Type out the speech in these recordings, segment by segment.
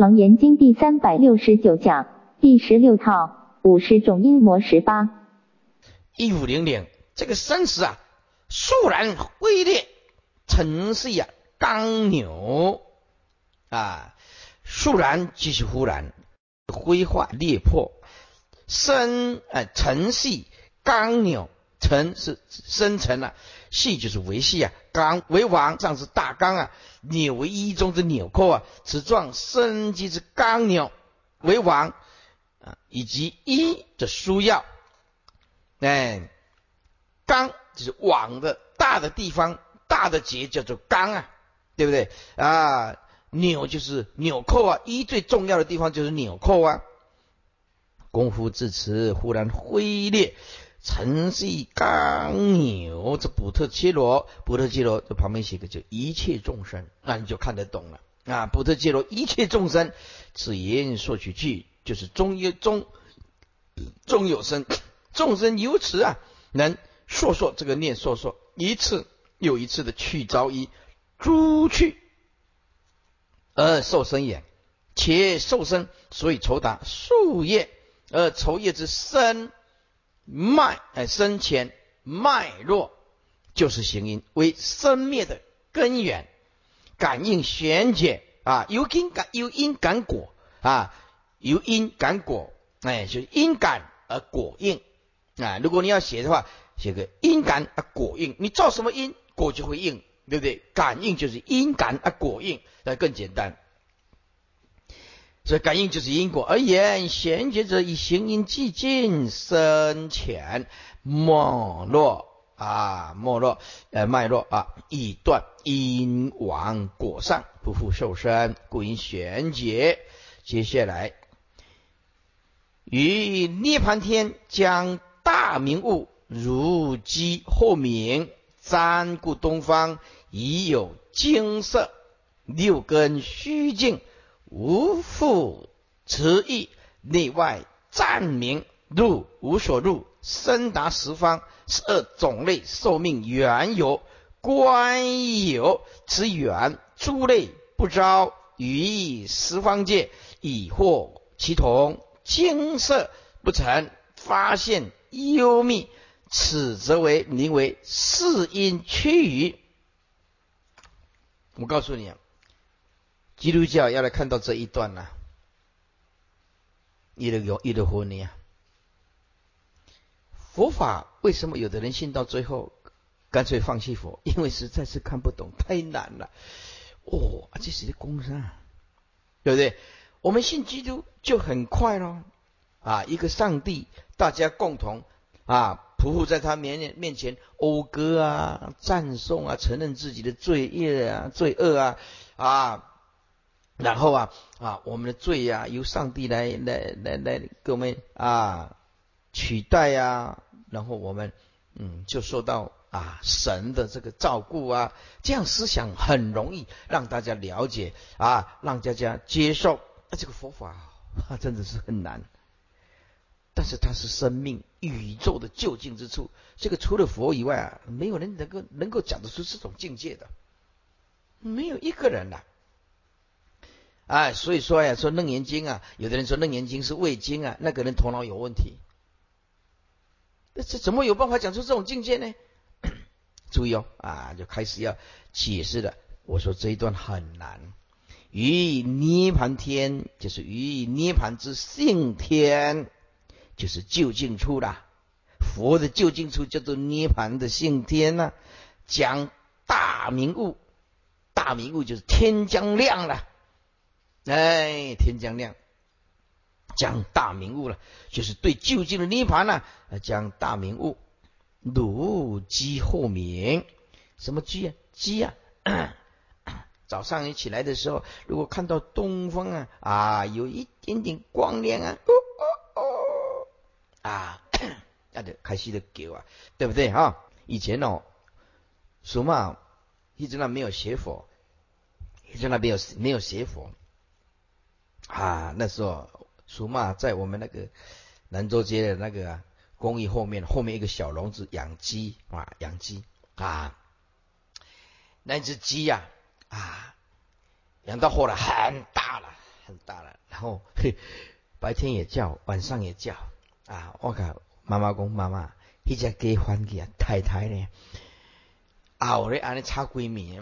楞严经第三百六十九讲第十六套五十种阴魔十八。一五零零，这个生死啊，肃然挥裂，成是呀刚扭啊，肃然即是忽然挥化裂破，生哎尘细刚扭，尘是生成了，系就是维系啊，刚为王上是大纲啊。纽为一中之纽扣啊，此状生机之刚纽为王啊，以及一的书要，哎，刚就是网的大的地方，大的结叫做刚啊，对不对啊？纽就是纽扣啊，一最重要的地方就是纽扣啊。功夫至此，忽然挥裂。成系刚扭，这补特切罗，补特切罗这旁边写个就一切众生，那你就看得懂了啊！补特切罗一切众生，此言说取句，就是中有中，中有生，众生由此啊，能说说这个念说说，一次又一次的去招一诸去，而受生也，且受生，所以酬答树叶，而酬叶之生。脉哎，生前脉络就是行因，为生灭的根源，感应玄解啊，由因感由因感果啊，由因感果，哎，就是因感而果应啊。如果你要写的话，写个因感而果应，你造什么因，果就会应，对不对？感应就是因感而果应，那更简单。所以感应就是因果而言，贤觉者以行因寂静深浅没落啊，没落。呃脉络啊，以断因往果上不复受身，故因玄觉。接下来于涅盘天将大明物如鸡后明，瞻顾东方已有金色六根虚静。无复持意，内外暂明，入无所入，深达十方，十二种类寿命缘由，观有此缘，诸类不招于十方界，已获其同，金色不成，发现幽密，此则为名为四因趋于。我告诉你啊。基督教要来看到这一段呢，一的有，一的婚呢。佛法为什么有的人信到最后干脆放弃佛？因为实在是看不懂，太难了。哦，这是工伤，对不对？我们信基督就很快咯。啊，一个上帝，大家共同啊匍匐在他面面前讴歌啊、赞颂啊、承认自己的罪业啊、罪恶啊啊。然后啊啊，我们的罪呀，由上帝来来来来给我们啊取代呀，然后我们嗯就受到啊神的这个照顾啊，这样思想很容易让大家了解啊，让大家接受。那这个佛法啊真的是很难，但是它是生命宇宙的究竟之处。这个除了佛以外啊，没有人能够能够讲得出这种境界的，没有一个人呐。哎，所以说呀，说《楞严经》啊，有的人说《楞严经》是胃经啊，那个人头脑有问题。这怎么有办法讲出这种境界呢？注意哦，啊，就开始要解释了。我说这一段很难。于涅盘天，就是于涅盘之性天，就是究竟处啦。佛的究竟处叫做涅盘的性天呢。讲大明悟，大明悟就是天将亮了。哎，天将亮，讲大明悟了，就是对究竟的涅盘呢，讲大明悟。如鸡后明，什么鸡啊？鸡啊！早上一起来的时候，如果看到东方啊啊，有一点点光亮啊，哦哦哦，啊，那就开心的狗啊，对不对哈？以前哦，什么一直那没有邪佛，一直那边有没有邪佛。啊，那时候苏妈在我们那个兰州街的那个公寓后面，后面一个小笼子养鸡啊，养鸡啊，那只鸡呀啊，养到后来很大了，很大了，然后嘿，白天也叫，晚上也叫啊！我靠，妈妈讲妈妈，一只鸡翻去啊，太太呢？啊，我咧安尼差闺蜜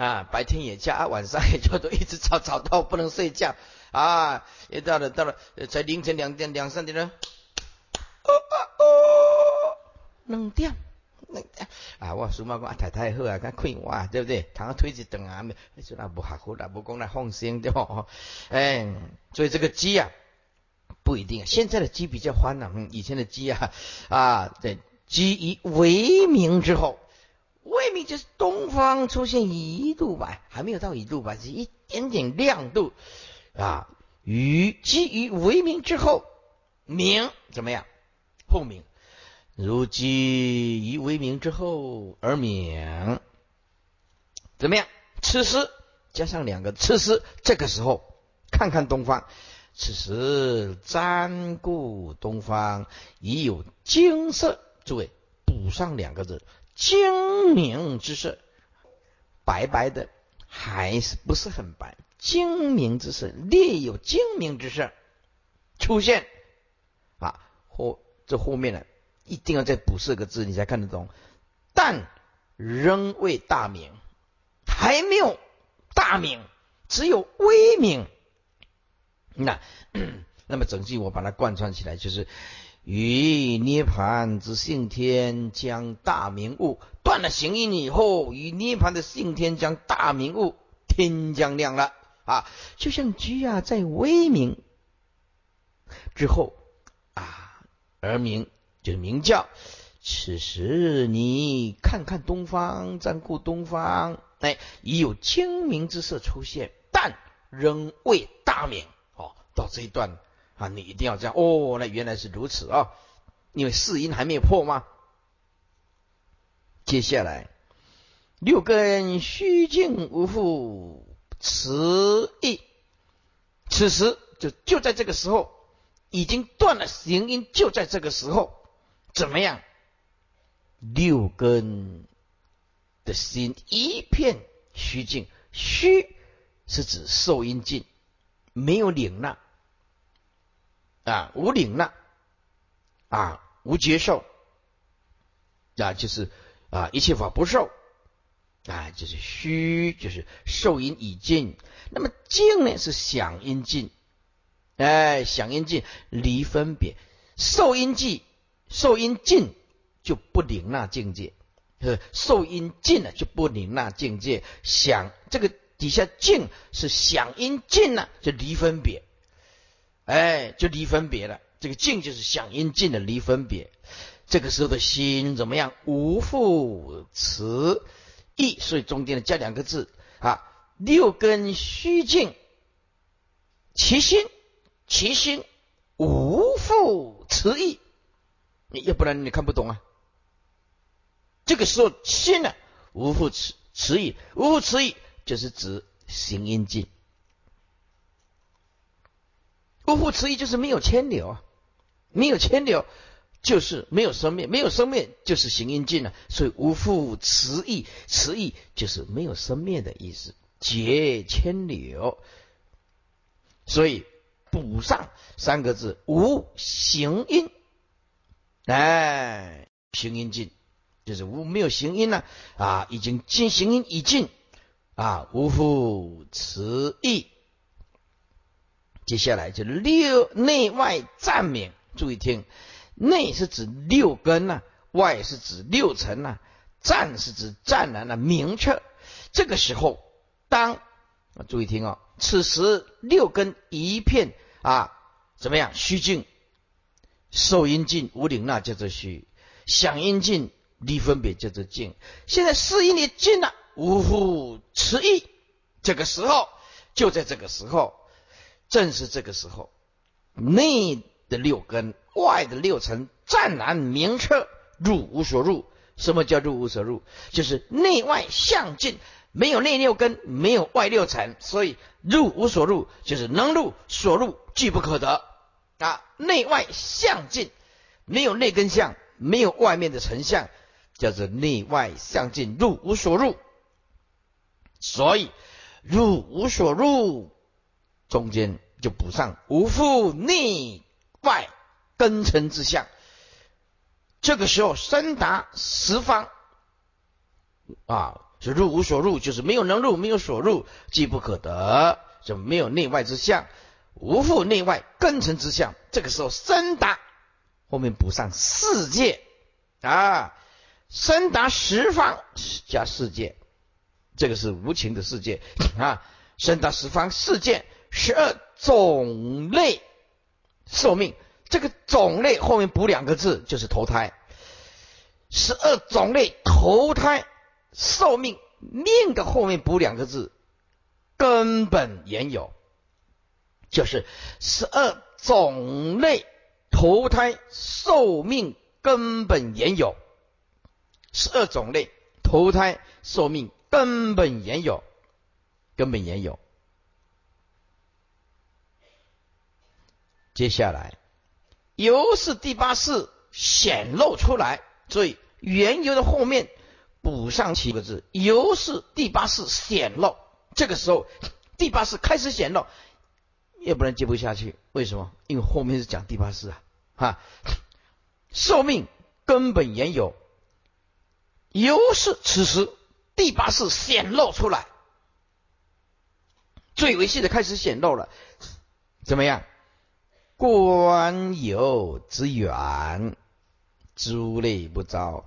啊，白天也叫，啊，晚上也叫，都一直吵吵到不能睡觉啊！也到了到了，才凌晨两点两三点了，哦哦哦，两点。啊，我苏妈讲啊，太太好啊，敢困我，对不对？躺个推子等啊，没说那不好好啦，不讲那放心对不？哎，所以这个鸡啊，不一定。现在的鸡比较欢了，嗯，以前的鸡啊，啊，对，鸡以为名之后，为名就是东方出现一度白，还没有到一度白，是一点点亮度啊。于基于为名之后，名怎么样？后名。如鸡以为名之后而鸣，怎么样？此时加上两个此时，这个时候看看东方，此时瞻顾东方已有金色，诸位补上两个字，精明之色，白白的还是不是很白？精明之色，略有精明之色出现啊，后这后面呢？一定要再补四个字，你才看得懂。但仍未大明，还没有大明，只有微明。那 那么整句我把它贯穿起来，就是与涅盘之性天将大明悟断了行因以后，与涅盘的性天将大明悟，天将亮了啊！就像居啊，在微明之后啊而明。就是明教，此时你看看东方，瞻顾东方，哎，已有清明之色出现，但仍未大明。哦，到这一段啊，你一定要这样。哦，那原来是如此啊，因为四音还没有破吗？接下来六根虚静无复词意，此时就就在这个时候，已经断了行音，就在这个时候。怎么样？六根的心一片虚静，虚是指受阴尽，没有领纳啊，无领纳啊，无接受啊，就是啊，一切法不受啊，就是虚，就是受阴已尽。那么静呢，是想阴尽，哎，想阴尽离分别，受阴尽。受阴尽就不领纳境界，受阴尽了就不领纳境界。想这个底下静是想阴尽了就离分别，哎，就离分别了。这个静就是想阴尽的离分别。这个时候的心怎么样？无复词意，所以中间的加两个字啊。六根虚静，其心其心无复词意。你要不然你看不懂啊！这个时候心呢无复词词意，无复词意就是指行阴尽，无复词意就是没有牵流啊，没有牵流就是没有生灭，没有生灭就是行音尽了，所以无复词意，词意就是没有生灭的意思，结牵流，所以补上三个字无行音。哎，行音尽，就是无没有行音了啊，已经尽行音已尽啊，无复词意。接下来就六内外暂免，注意听，内是指六根呐，外是指六尘呐，暂是指湛然的明确。这个时候，当啊，注意听哦，此时六根一片啊，怎么样？虚静。受阴静无领那叫做虚，想阴静离分别叫做静。现在四阴也静了，无复持意。这个时候，就在这个时候，正是这个时候，内的六根，外的六尘，湛然明彻，入无所入。什么叫入无所入？就是内外相尽，没有内六根，没有外六尘，所以入无所入，就是能入所入，俱不可得。啊，内外相尽，没有内根相，没有外面的成相，叫做内外相尽，入无所入。所以入无所入，中间就补上无复内外根尘之相。这个时候深达十方啊，是入无所入，就是没有能入，没有所入，既不可得，就没有内外之相，无复内外根尘之相。这个时候深达后面补上世界啊，深达十方加世界，这个是无情的世界啊，深达十方世界十二种类寿命。这个种类后面补两个字，就是投胎。十二种类投胎寿命命的后面补两个字，根本原有，就是十二种类投胎寿命根本原有。十二种类投胎寿命根本原有，根本原有。接下来。由是第八世显露出来，所以缘由的后面补上七个字，由是第八世显露。这个时候第八世开始显露，要不然接不下去。为什么？因为后面是讲第八世啊，哈，寿命根本原有，由是此时第八世显露出来，最维系的开始显露了，怎么样？观有之远，诸类不招。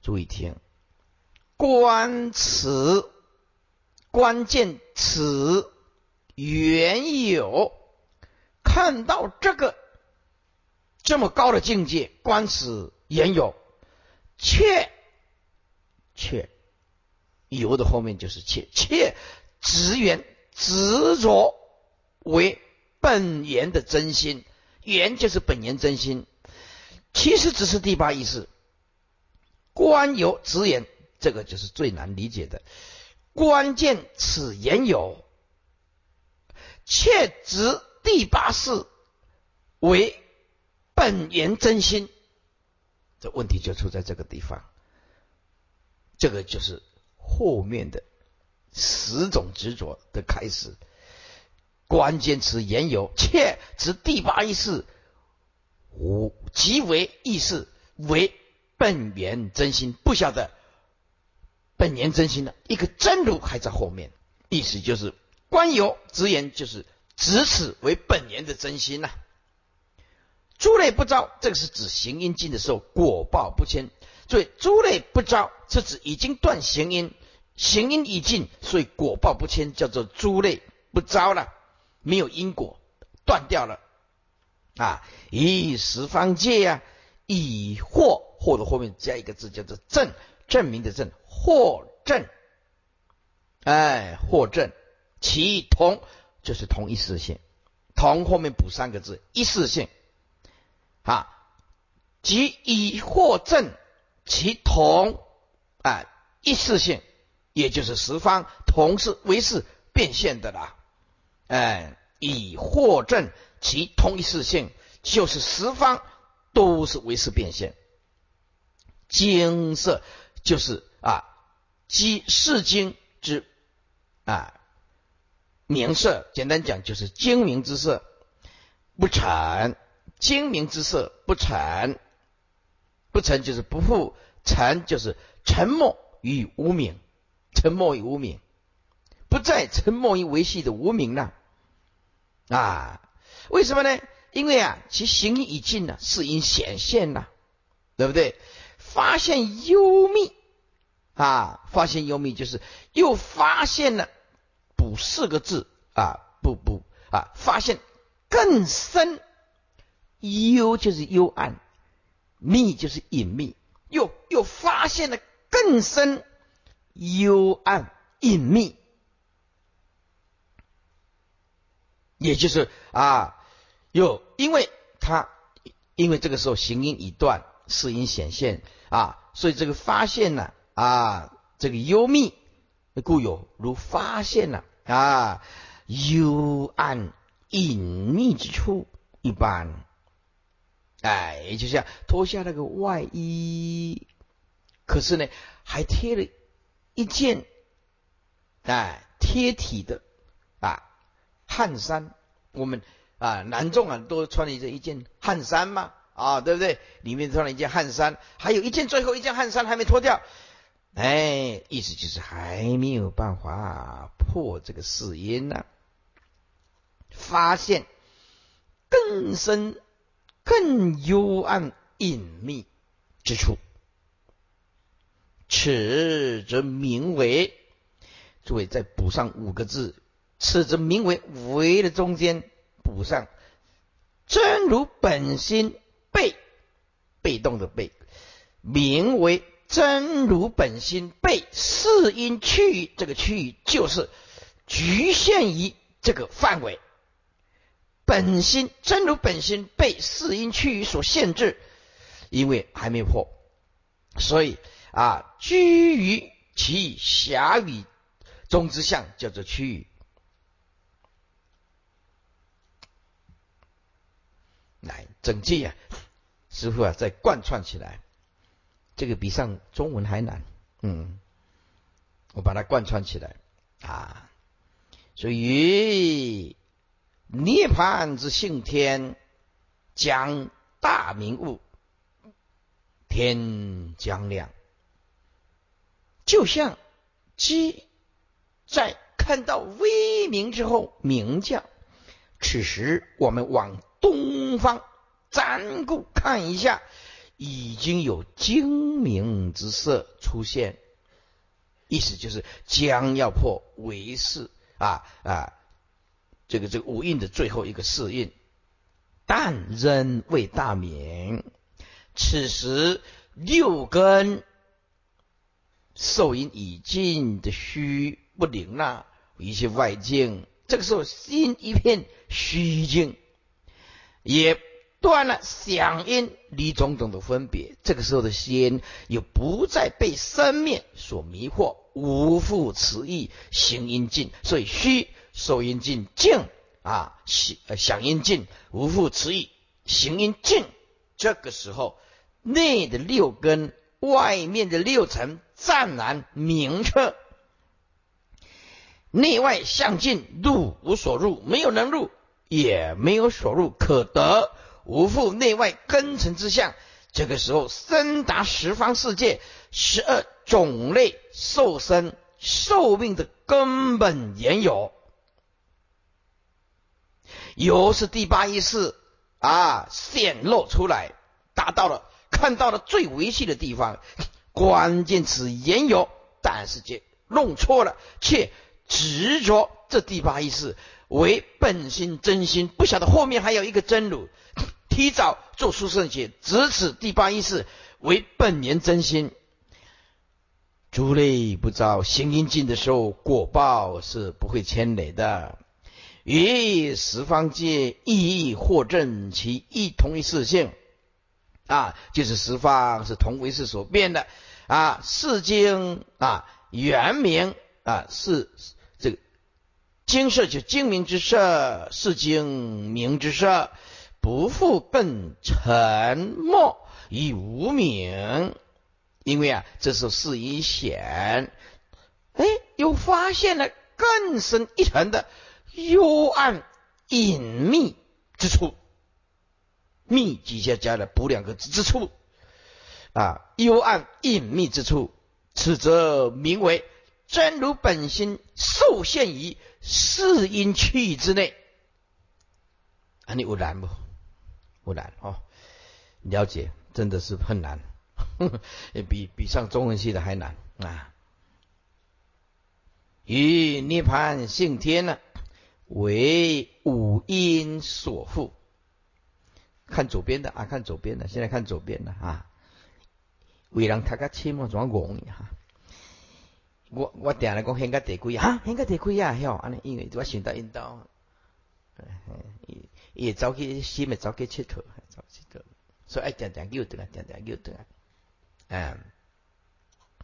注意听，观此关键词原有，看到这个这么高的境界，观此原有，切切有的后面就是切切执缘执着为。本源的真心，源就是本源真心，其实只是第八意识。观有直言，这个就是最难理解的。关键此言有，切执第八世为本源真心，这问题就出在这个地方。这个就是后面的十种执着的开始。关键词言有，切指第八意识，无即为意识为本源真心，不晓得本源真心的一个真如还在后面，意思就是观有直言就是指此为本源的真心呐。诸类不招，这个是指行因尽的时候果报不迁，所以诸类不招是指已经断行因，行因已尽，所以果报不迁，叫做诸类不招了。没有因果，断掉了啊！以十方界呀，以惑惑的后面加一个字，叫做证，证明的证，惑证，哎，惑证，其同就是同一事性，同后面补三个字，一事性啊，即以惑证其同啊，一事性，也就是十方同是为是变现的啦。哎，以获证其同一事性，就是十方都是唯识变现。经色就是啊，即世经之啊明色，简单讲就是精明之色不成，精明之色不成，不成就是不复，成就是沉默与无名，沉默与无名。不再沉默于维系的无名了啊？为什么呢？因为啊，其行因已尽了，是因显现了，对不对？发现幽密啊，发现幽密就是又发现了补四个字啊，不不啊，发现更深幽就是幽暗，密就是隐秘，又又发现了更深幽暗隐秘。也就是啊，有因为他因为这个时候行因已断，事因显现啊，所以这个发现呢啊，这个幽密故有如发现了啊幽暗隐秘之处一般，哎，也就像脱下那个外衣，可是呢还贴了一件哎贴体的。汗衫，我们啊男众啊都穿了一件汗衫嘛，啊对不对？里面穿了一件汗衫，还有一件最后一件汗衫还没脱掉，哎，意思就是还没有办法破这个四因呢，发现更深、更幽暗、隐秘之处。此则名为，诸位再补上五个字，此则名为“为”的中间补上“真如本心被”，被动的被，名为“真如本心被”。四因区域，这个区域就是局限于这个范围。本心真如本心被四因区域所限制，因为还没破，所以。啊，居于其狭宇中之相，叫做区域。来，整句啊，师傅啊，再贯穿起来，这个比上中文还难。嗯，我把它贯穿起来啊。所以涅盘之性天，将大明悟，天将亮。就像鸡在看到微明之后鸣叫，此时我们往东方瞻顾看一下，已经有精明之色出现，意思就是将要破为是啊啊，这个这个五印的最后一个四印，但仍未大明。此时六根。受阴已尽的虚不灵了，一切外境，这个时候心一片虚静，也断了响音离种种的分别。这个时候的心又不再被生灭所迷惑，无复此意，行音尽，所以虚受音尽，静啊响响音尽，无复此意，行音尽。这个时候内的六根，外面的六尘。湛然明澈，内外相近，入无所入，没有能入，也没有所入可得，无复内外根尘之相。这个时候，深达十方世界十二种类受生寿命的根本原有，由是第八意识啊显露出来，达到了看到了最维系的地方。关键词言有，但是却弄错了，却执着这第八意识为本心真心，不晓得后面还有一个真如。提早做出圣解，指此第八意识为本年真心。诸类不造行因尽的时候，果报是不会牵累的。于十方界意义获证其一同一事性啊，就是十方是同为是所变的。啊，世经啊，原名啊是经色就精明之色，是精明之色，不复更沉默以无名，因为啊，这是事一显，哎，又发现了更深一层的幽暗隐秘之处，密底下加了补两个字之处。啊，幽暗隐秘之处，此则名为真如本心受限于四因区之内。啊，你有难不？不难哦，了解真的是很难，比比上中文系的还难啊。与涅盘性天呢，为五因所缚。看左边的啊，看左边的，现在看左边的啊。为人读较深嘛，怎么拱你哈？我我定来讲，现个地几啊？现个地几啊？晓安尼，因为我想到引导，伊伊走去心咪走去佚佗，走佚佗，所以爱定定叫得啊，定定叫得啊。嗯，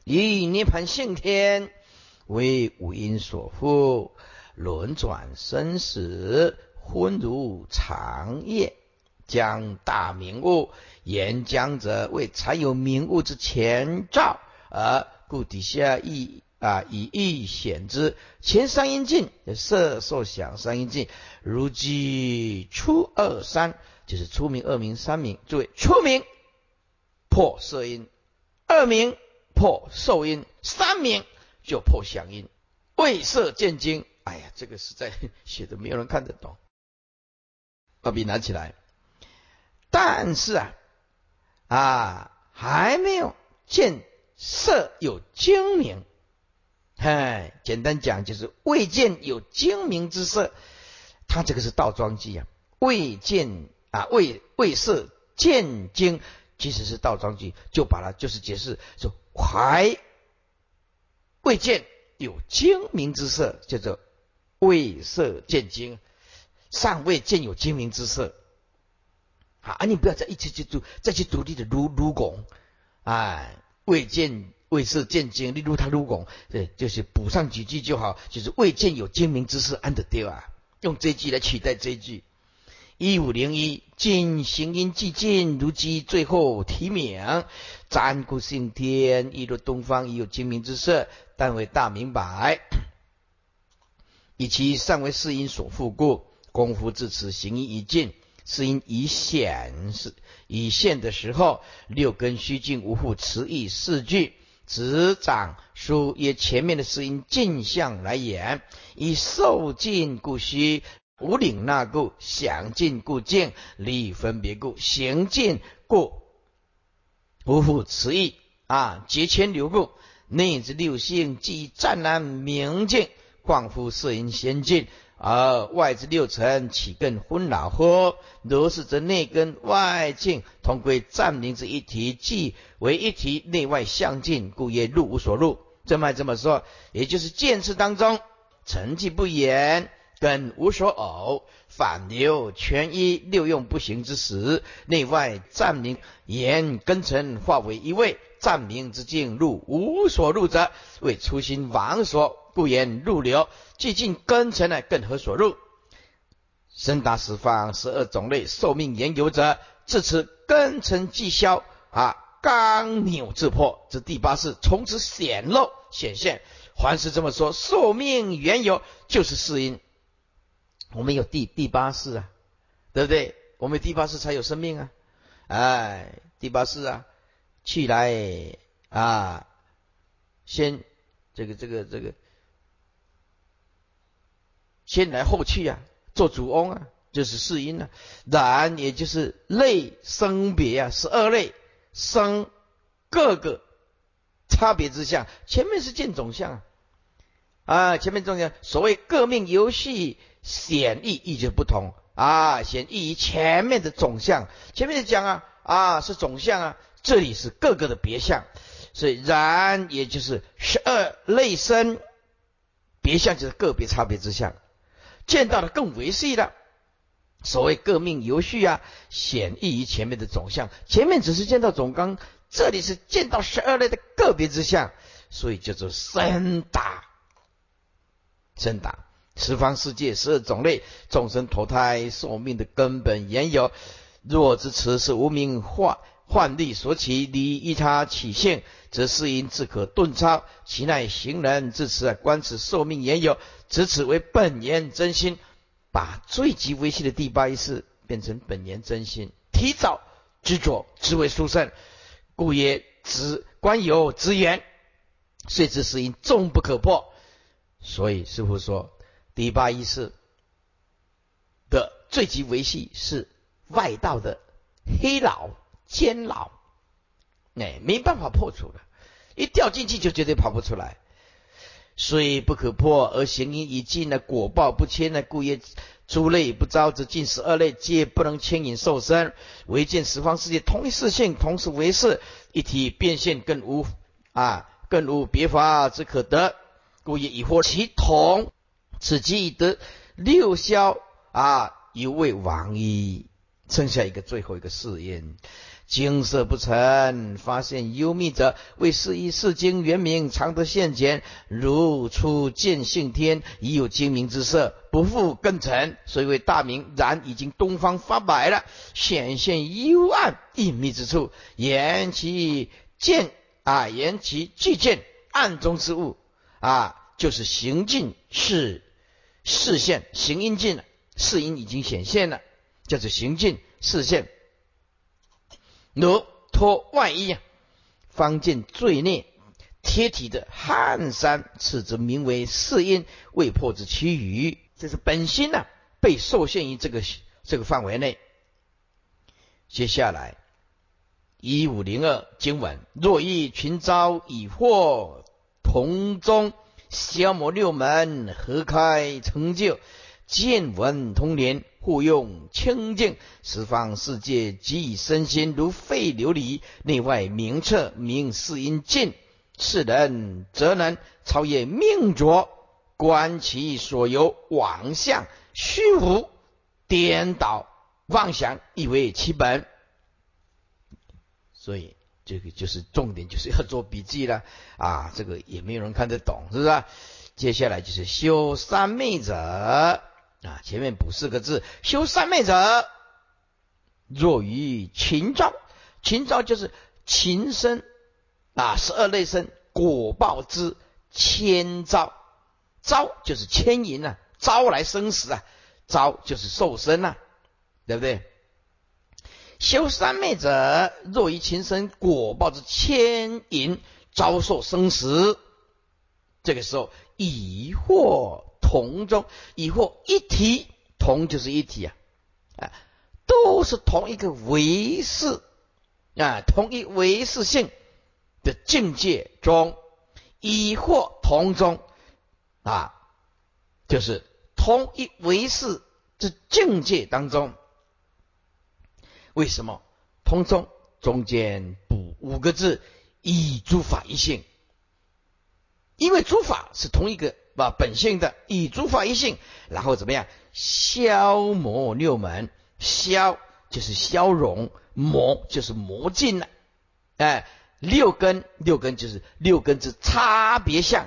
以涅盘性天为五阴所缚，轮转生死，昏如长夜。将大明悟言将者为才有明悟之前兆，而故底下亦啊，以意显之。前三阴尽，色受想三阴尽，如即初二三，就是初名、二名、三名。诸位，初名破色音，二名破受阴，三名就破响音。未色见精，哎呀，这个实在 写的没有人看得懂。把笔拿起来。但是啊，啊，还没有见色有精明。哎，简单讲就是未见有精明之色，他这个是倒装句啊，未见啊，未未色见精，其实是倒装句，就把它就是解释说还未见有精明之色，叫做未色见精，尚未见有精明之色。啊，你不要再一直去读，再去读你的如如拱，哎，未见。未是见精，例如他如果对，就是补上几句就好，就是未见有精明之事安得丢啊？用这句来取代这句。一五零一，尽行音既尽，如今最后提名，占故性天，一如东方已有精明之色，但为大明白，以其尚为世音所复故，功夫至此，行因已尽，世因已显是已现的时候，六根虚静无复词义四句。执掌书曰：前面的是因镜相来言，以受尽故虚，无领纳故，想尽故静，理分别故，行尽故，无复此意啊！结千流故，内之六性即湛然明净，况乎四因先进。而外之六尘岂更昏扰乎？如是，则内根外境同归暂明之一体，即为一体，内外相近，故曰入无所入。这么这么说，也就是见次当中，成绩不言，根无所偶，反流全一，六用不行之时，内外暂明言根尘化为一位，暂明之境入无所入者，为初心王所。故言入流，既尽根尘呢，更何所入？生达十方十二种类寿命言有者，至此根尘既消啊，刚扭自破，这第八世从此显露显现。还是这么说，寿命缘由就是四因。我们有第第八世啊，对不对？我们第八世才有生命啊，哎，第八世啊，去来啊，先这个这个这个。先来后去啊，做主翁啊，就是世因啊。然也就是类生别啊，十二类生各个差别之相。前面是见总相啊，啊前面总相所谓各命游戏显义意就不同啊，显异于前面的总相。前面讲啊啊是总相啊，这里是各个的别相。所以然也就是十二类生别相，就是个别差别之相。见到的更维系了。所谓各命游序啊，显异于前面的总相。前面只是见到总纲，这里是见到十二类的个别之相，所以叫做深大。深大十方世界十二种类众生投胎寿命的根本缘由。若之此是无名化幻力所起，离依他起性，则是因自可顿超。其乃行人至此啊观此寿命缘由。此此为本言真心，把最极微细的第八意识变成本言真心，提早执着，之为殊胜，故曰执观有执言，遂知是因众不可破。所以师父说，第八意识的最极维系是外道的黑老监牢，哎，没办法破除的，一掉进去就绝对跑不出来。虽不可破，而行因已尽呢，果报不迁呢，故曰诸类不招则尽十二类，皆不能牵引受身，唯见十方世界同一事性，同时为事一体变现，更无啊，更无别法之可得，故也以获其同，此即已得六消啊，犹未亡矣。剩下一个最后一个试验。精色不成，发现幽密者，为是以是经原名，常得现前，如初见性天，已有精明之色，不复根尘，所以为大明。然已经东方发白了，显现幽暗隐秘之处，言其见啊，言其具见暗中之物啊，就是行进是视线，行因尽了，事因已经显现了，叫做行进视线。如脱外衣，方见罪孽贴体的汗衫，此则名为世因未破之其余。这是本心呐，被受限于这个这个范围内。接下来一五零二经文：若遇群招以获同宗，消磨六门，合开成就，见闻通联。互用清净十方世界，即以身心如废琉璃，内外明彻，明世因尽。世人则能超越命浊，观其所由妄相虚无颠倒妄想，以为其本。所以这个就是重点，就是要做笔记了啊！这个也没有人看得懂，是不是？接下来就是修三昧者。啊，前面补四个字：修三昧者，若于禽招，禽招就是禽生啊，十二类生果报之千招，招就是牵引啊，招来生死啊，招就是受生啊，对不对？修三昧者，若于禽生果报之牵引，遭受生死，这个时候疑惑。同中以或一体，同就是一体啊，啊，都是同一个唯识啊，同一唯识性的境界中，以或同中啊，就是同一唯识之境界当中，为什么同中中间补五个字，以诸法一性，因为诸法是同一个。把本性的以诸法一性，然后怎么样消磨六门？消就是消融，磨就是磨尽了。哎，六根六根就是六根之差别相，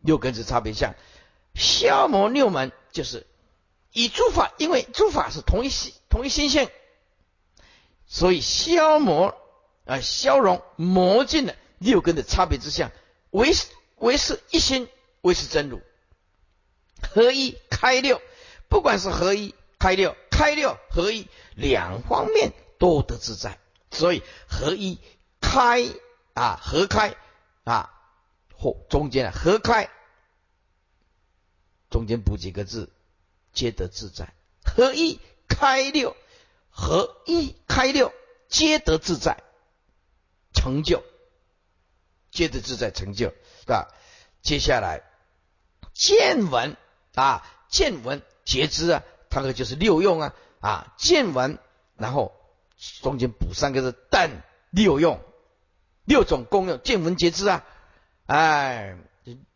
六根之差别相，消磨六门就是以诸法，因为诸法是同一心同一心性，所以消磨啊消融磨尽了六根的差别之相，为为是一心。为是真如，合一开六，不管是合一开六、开六合一，两方面都得自在。所以合一开啊，合开啊，或中间合开，中间补几个字，皆得自在。合一开六，合一开六，皆得自在，成就，皆得自在成就，是吧？接下来。见闻啊，见闻觉知啊，它个就是六用啊啊，见闻，然后中间补三个字，但六用，六种功用，见闻觉知啊，哎，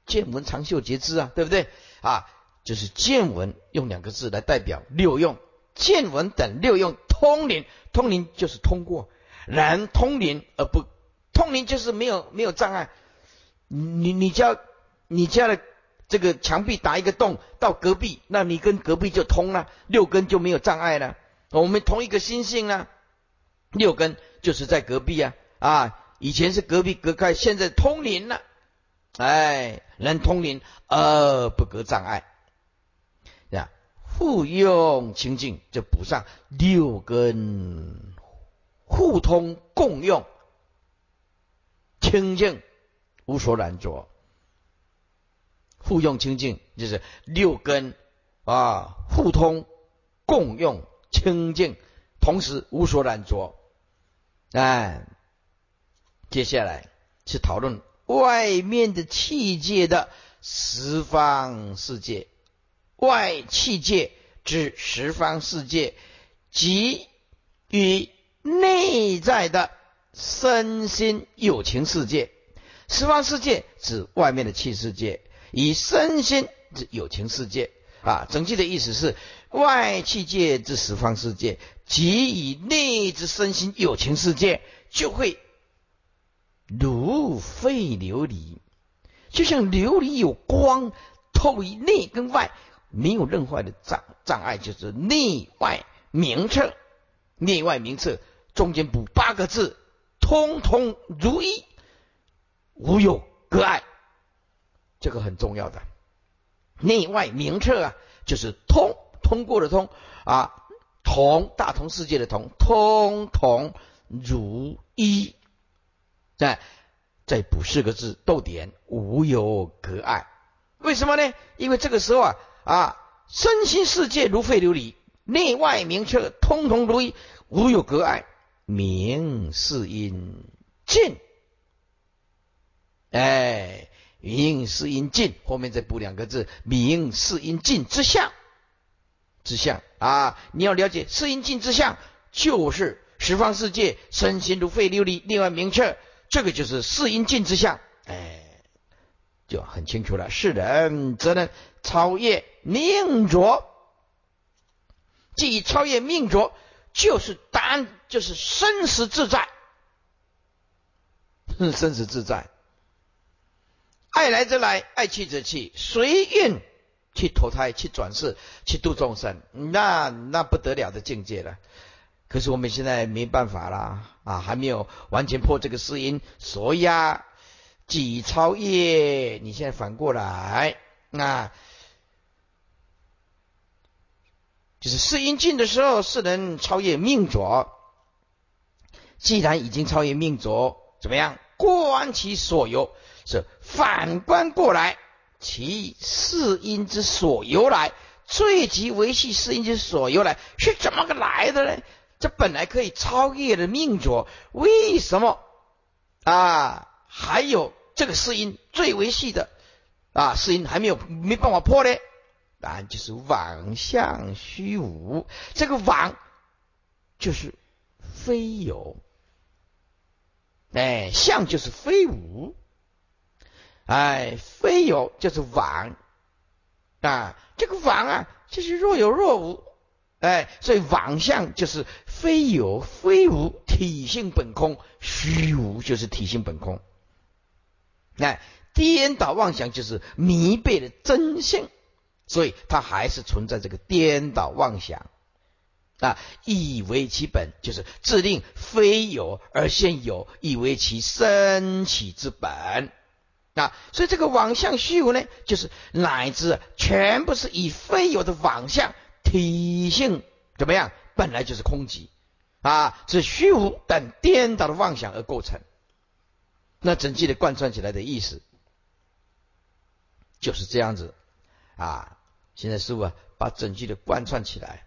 见闻长袖觉知啊，对不对啊？就是见闻用两个字来代表六用，见闻等六用通灵，通灵就是通过，人通灵而不通灵就是没有没有障碍，你你家你家的。这个墙壁打一个洞到隔壁，那你跟隔壁就通了，六根就没有障碍了。我们同一个心性啊，六根就是在隔壁啊啊！以前是隔壁隔开，现在通灵了，哎，能通灵而不隔障碍，呀，互用清净就补上六根互通共用，清净无所染着。互用清净，就是六根啊互通共用清净，同时无所染着。哎，接下来是讨论外面的气界的十方世界，外气界之十方世界，即与内在的身心有情世界。十方世界指外面的气世界。以身心之有情世界啊，整句的意思是外气界之十方世界，即以内之身心有情世界，就会如废琉璃，就像琉璃有光透于内跟外，没有任何的障障碍，就是内外明澈，内外明澈，中间补八个字，通通如一，无有隔碍。这个很重要的。内外明彻啊，就是通通过的通啊，同大同世界的同，通同如一。再再补四个字，逗点，无有隔碍。为什么呢？因为这个时候啊啊，身心世界如废琉璃，内外明彻，通通如一，无有隔碍。明是因尽，哎，明是因尽，后面再补两个字，明是因尽之相，之相啊！你要了解是因尽之相，就是十方世界身心如废琉璃，另外明确，这个就是是因尽之相，哎，就很清楚了。是人则能超越命浊，既超越命浊。就是答案，就是生死自在，生死自在，爱来则来，爱去则去，随运去投胎，去转世，去度众生，那那不得了的境界了。可是我们现在没办法啦，啊，还没有完全破这个世因，所以啊，己超越，你现在反过来，那。就是世因尽的时候，是能超越命浊。既然已经超越命浊，怎么样？观其所由，这反观过来，其世因之所由来，最极维系世因之所由来，是怎么个来的呢？这本来可以超越的命浊，为什么啊？还有这个世因最维系的啊，世因还没有没办法破呢？答案就是妄相虚无，这个妄就是非有，哎，相就是非无，哎，非有就是妄啊，这个妄啊就是若有若无，哎，所以妄相就是非有非无，体性本空，虚无就是体性本空，哎，颠倒妄想就是迷背的真性。所以它还是存在这个颠倒妄想。啊，以为其本就是自令非有而现有，以为其生起之本。啊。所以这个妄相虚无呢，就是乃至全部是以非有的妄相体性怎么样，本来就是空寂啊，是虚无等颠倒的妄想而构成。那整句的贯穿起来的意思就是这样子啊。现在师傅啊，把整句的贯穿起来。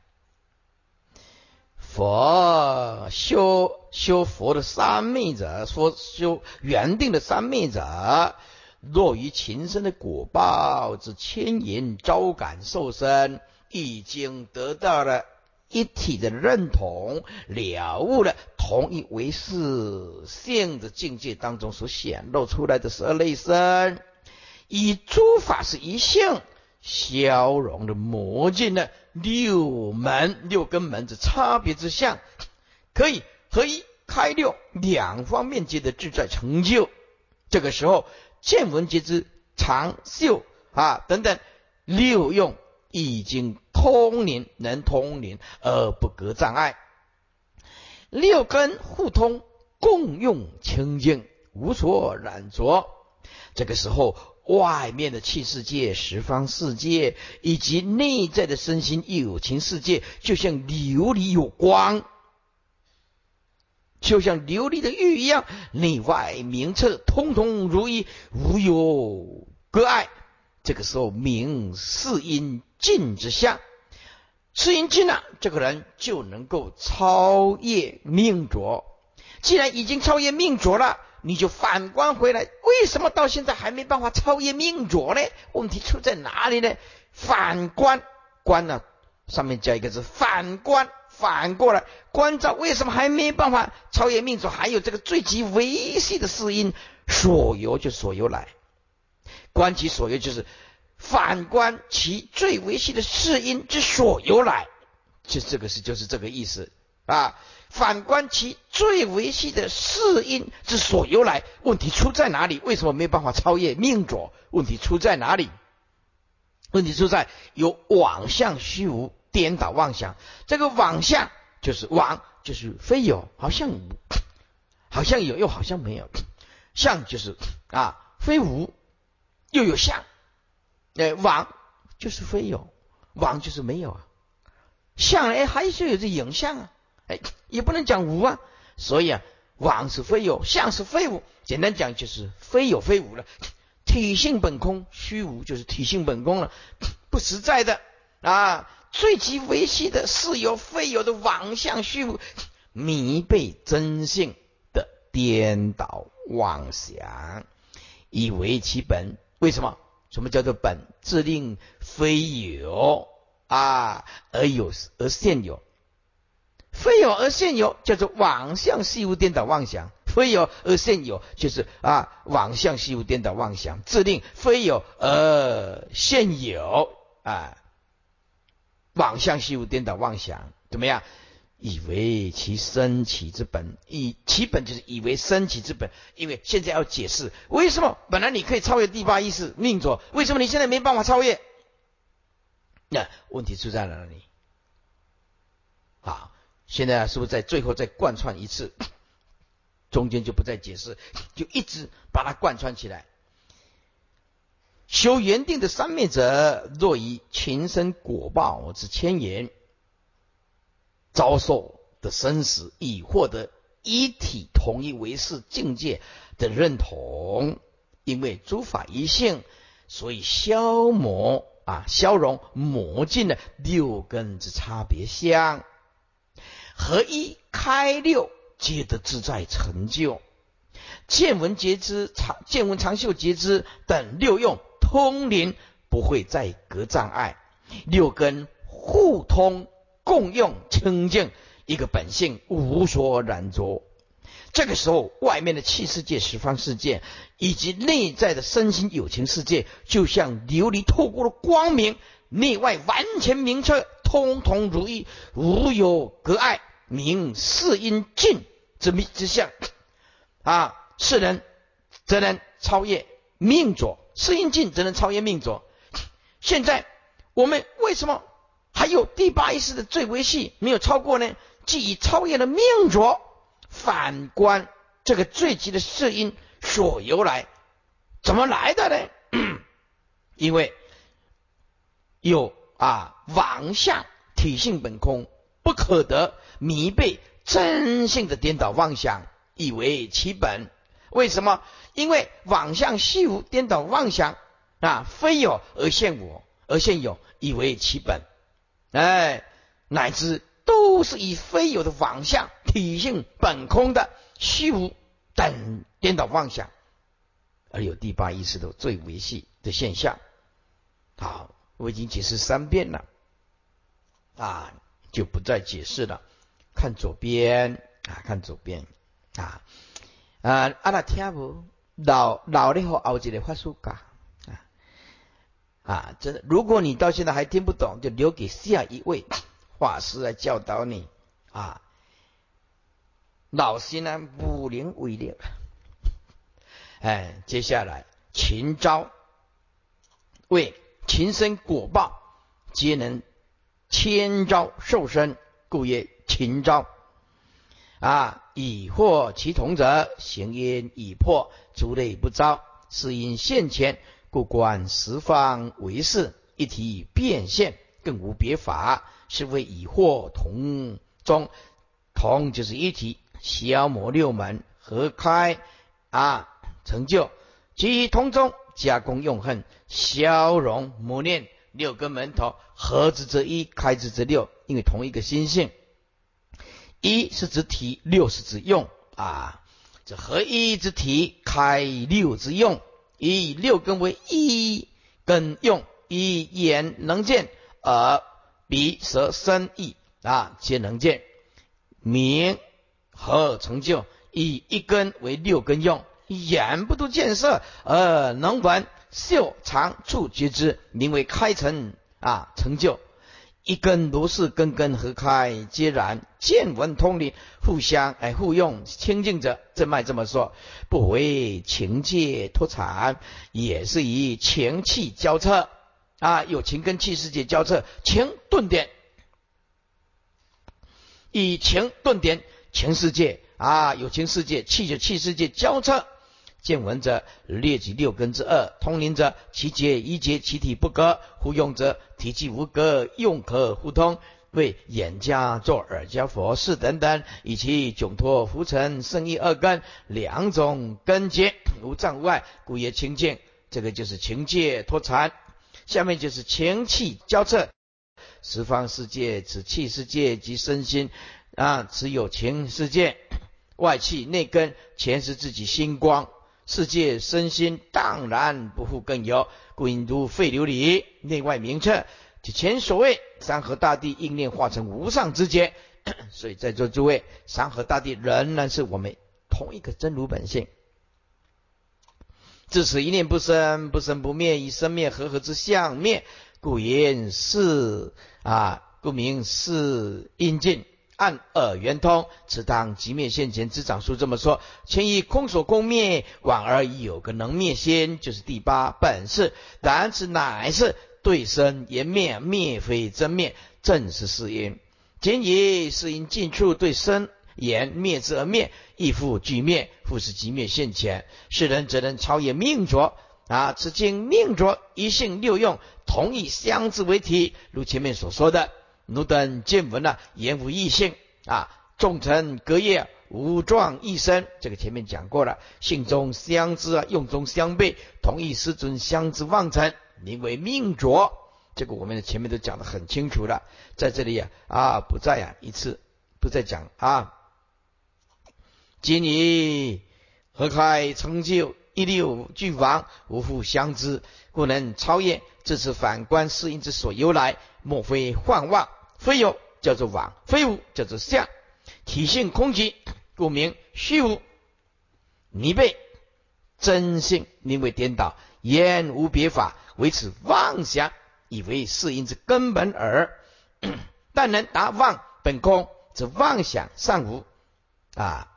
佛修修佛的三昧者，说修原定的三昧者，若于情生的果报之牵引招感受身，已经得到了一体的认同，了悟了同一为是性的境界当中所显露出来的十二类身，以诸法是一性。消融的魔镜的六门六根门之差别之相，可以合一开六两方面皆的自在成就。这个时候见闻皆知长秀啊等等六用已经通灵，能通灵而不隔障碍，六根互通，共用清净，无所染着。这个时候。外面的气世界、十方世界，以及内在的身心有情世界，就像琉璃有光，就像琉璃的玉一样，内外明澈，通通如一，无有隔碍。这个时候，明是因尽之相，是因尽了，这个人就能够超越命浊。既然已经超越命浊了。你就反观回来，为什么到现在还没办法超越命浊呢？问题出在哪里呢？反观观呢，上面加一个字，反观反过来观照，为什么还没办法超越命主？还有这个最极维系的四因所由，就所由来观其所由，就是反观其最维系的四因之所由来，就这个是就是这个意思啊。反观其最维系的四因之所由来，问题出在哪里？为什么没办法超越命主？问题出在哪里？问题出在有妄相虚无，颠倒妄想。这个妄相就是妄，就是非有，好像 好像有，又好像没有。相就是啊，非无又有相，哎，妄就是非有，妄就是没有啊。相哎，还是有这影像啊，哎，也不能讲无啊。所以啊，妄是非有，相是非无。简单讲就是非有非无了。体性本空，虚无就是体性本空了，不实在的啊。最极维系的是有非有的妄相虚无，迷被真性的颠倒妄想，以为其本。为什么？什么叫做本？自令非有啊，而有而现有，非有而现有，叫做妄相虚无颠倒妄想。非有而现有，就是啊，妄相虚无颠倒妄想，自令非有而现有啊。妄相虚无颠倒妄想怎么样？以为其生起之本，以其本就是以为生起之本。因为现在要解释为什么本来你可以超越第八意识命浊，为什么你现在没办法超越？那问题出在哪里？好，现在是不是在最后再贯穿一次？中间就不再解释，就一直把它贯穿起来。修原定的三昧者，若以情生果报之千言，遭受的生死，以获得一体统一为是境界的认同。因为诸法一性，所以消磨啊，消融磨尽了六根之差别相，合一开六，皆得自在成就。见闻觉知长见闻长袖觉知等六用。通灵不会再隔障碍，六根互通共用清净，一个本性无所染着。这个时候，外面的气世界、十方世界以及内在的身心有情世界，就像琉璃透过了光明，内外完全明澈，通通如一，无有隔碍，明世因尽之密之相。啊，世人则能超越命浊。适应尽则能超越命浊。现在我们为什么还有第八意识的最维系没有超过呢？即已超越了命浊，反观这个最极的适应所由来，怎么来的呢？因为有啊妄相体性本空，不可得迷被真性的颠倒妄想，以为其本。为什么？因为妄相虚无，颠倒妄想啊，非有而现我，而现有，以为其本，哎，乃至都是以非有的妄相体性本空的虚无等颠倒妄想，而有第八意识的最维系的现象。好，我已经解释三遍了，啊，就不再解释了。看左边啊，看左边啊。啊，阿拉听无老老的和，后一个法术讲啊啊，真的，如果你到现在还听不懂，就留给下一位法师来教导你啊。老师呢，五灵为力。哎，接下来秦招为秦生果报，皆能千招受身，故曰秦招。啊，以获其同者，行因已破，诸类不招，是因现前，故观十方为是，一体变现，更无别法，是为以获同中，同就是一体，消磨六门，合开？啊，成就，即同中加工用恨，消融磨练六根门头，合之则一，开之则六，因为同一个心性。一是指体，六是指用啊。这合一之体，开六之用，以六根为一根用，以眼能见，耳、鼻、舌、身、意啊，皆能见。明和成就，以一根为六根用，眼不度见色，而能闻、嗅、尝、触觉知，名为开成啊，成就。一根如是根根合开，皆然见闻通灵，互相哎互用清净者。正脉这么说，不为情界脱产，也是以情气交彻啊，有情跟气世界交彻，情顿点，以情顿点情世界啊，有情世界气就气世界交彻，见闻者列举六根之二，通灵者其结一结，其体不隔；互用者体既无隔，用可互通。为眼家做耳家佛事等等，以其窘脱浮尘生意二根两种根结无障无碍，故曰清净。这个就是情界脱禅。下面就是情气交彻，十方世界此气世界及身心啊，只有情世界，外气内根全是自己心光。世界身心荡然不复更有，故应读废琉璃内外明彻。就前所谓山河大地应念化成无上之劫，所以在座诸位，山河大地仍然是我们同一个真如本性。自此一念不生，不生不灭，以生灭合合之相灭，故言是啊，故名是应尽。暗耳圆通，此当即灭现前之长书这么说。前以空所空灭，往而已有个能灭先，就是第八本事。然此乃是对生言灭，灭非真灭，正是是因。今以是因尽处对生言灭之而灭，亦复俱灭，复是即灭现前。世人则能超越命浊啊！此经命浊一性六用，同以相之为体，如前面所说的。奴等见闻了，言无异性啊！众臣隔夜无状一生，这个前面讲过了。性中相知啊，用中相背，同一师尊相知妄成，名为命浊。这个我们前面都讲得很清楚了，在这里啊啊不再啊一次不再讲啊。今以何开成就一六俱亡，无复相知，故能超越。这是反观世因之所由来，莫非幻妄。非有叫做妄，非无叫做相，体性空寂，故名虚无。你被真性名为颠倒，言无别法，为此妄想，以为是因之根本耳。但能达妄本空，则妄想尚无啊。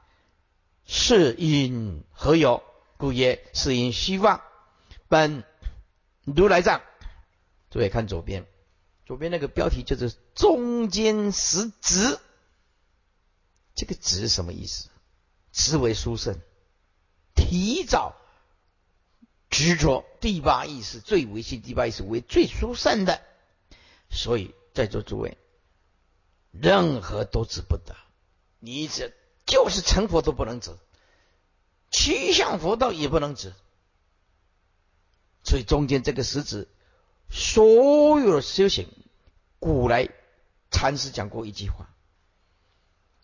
是因何有？故曰是因虚妄。本如来藏，诸位看左边。左边那个标题就是“中间实执”，这个“执”什么意思？“执”为殊胜，提早执着第八意识，最维系第八意识为最殊胜的。所以在座诸位，任何都执不得，你这就是成佛都不能执，七相佛道也不能执。所以中间这个实执。所有的修行，古来禅师讲过一句话：“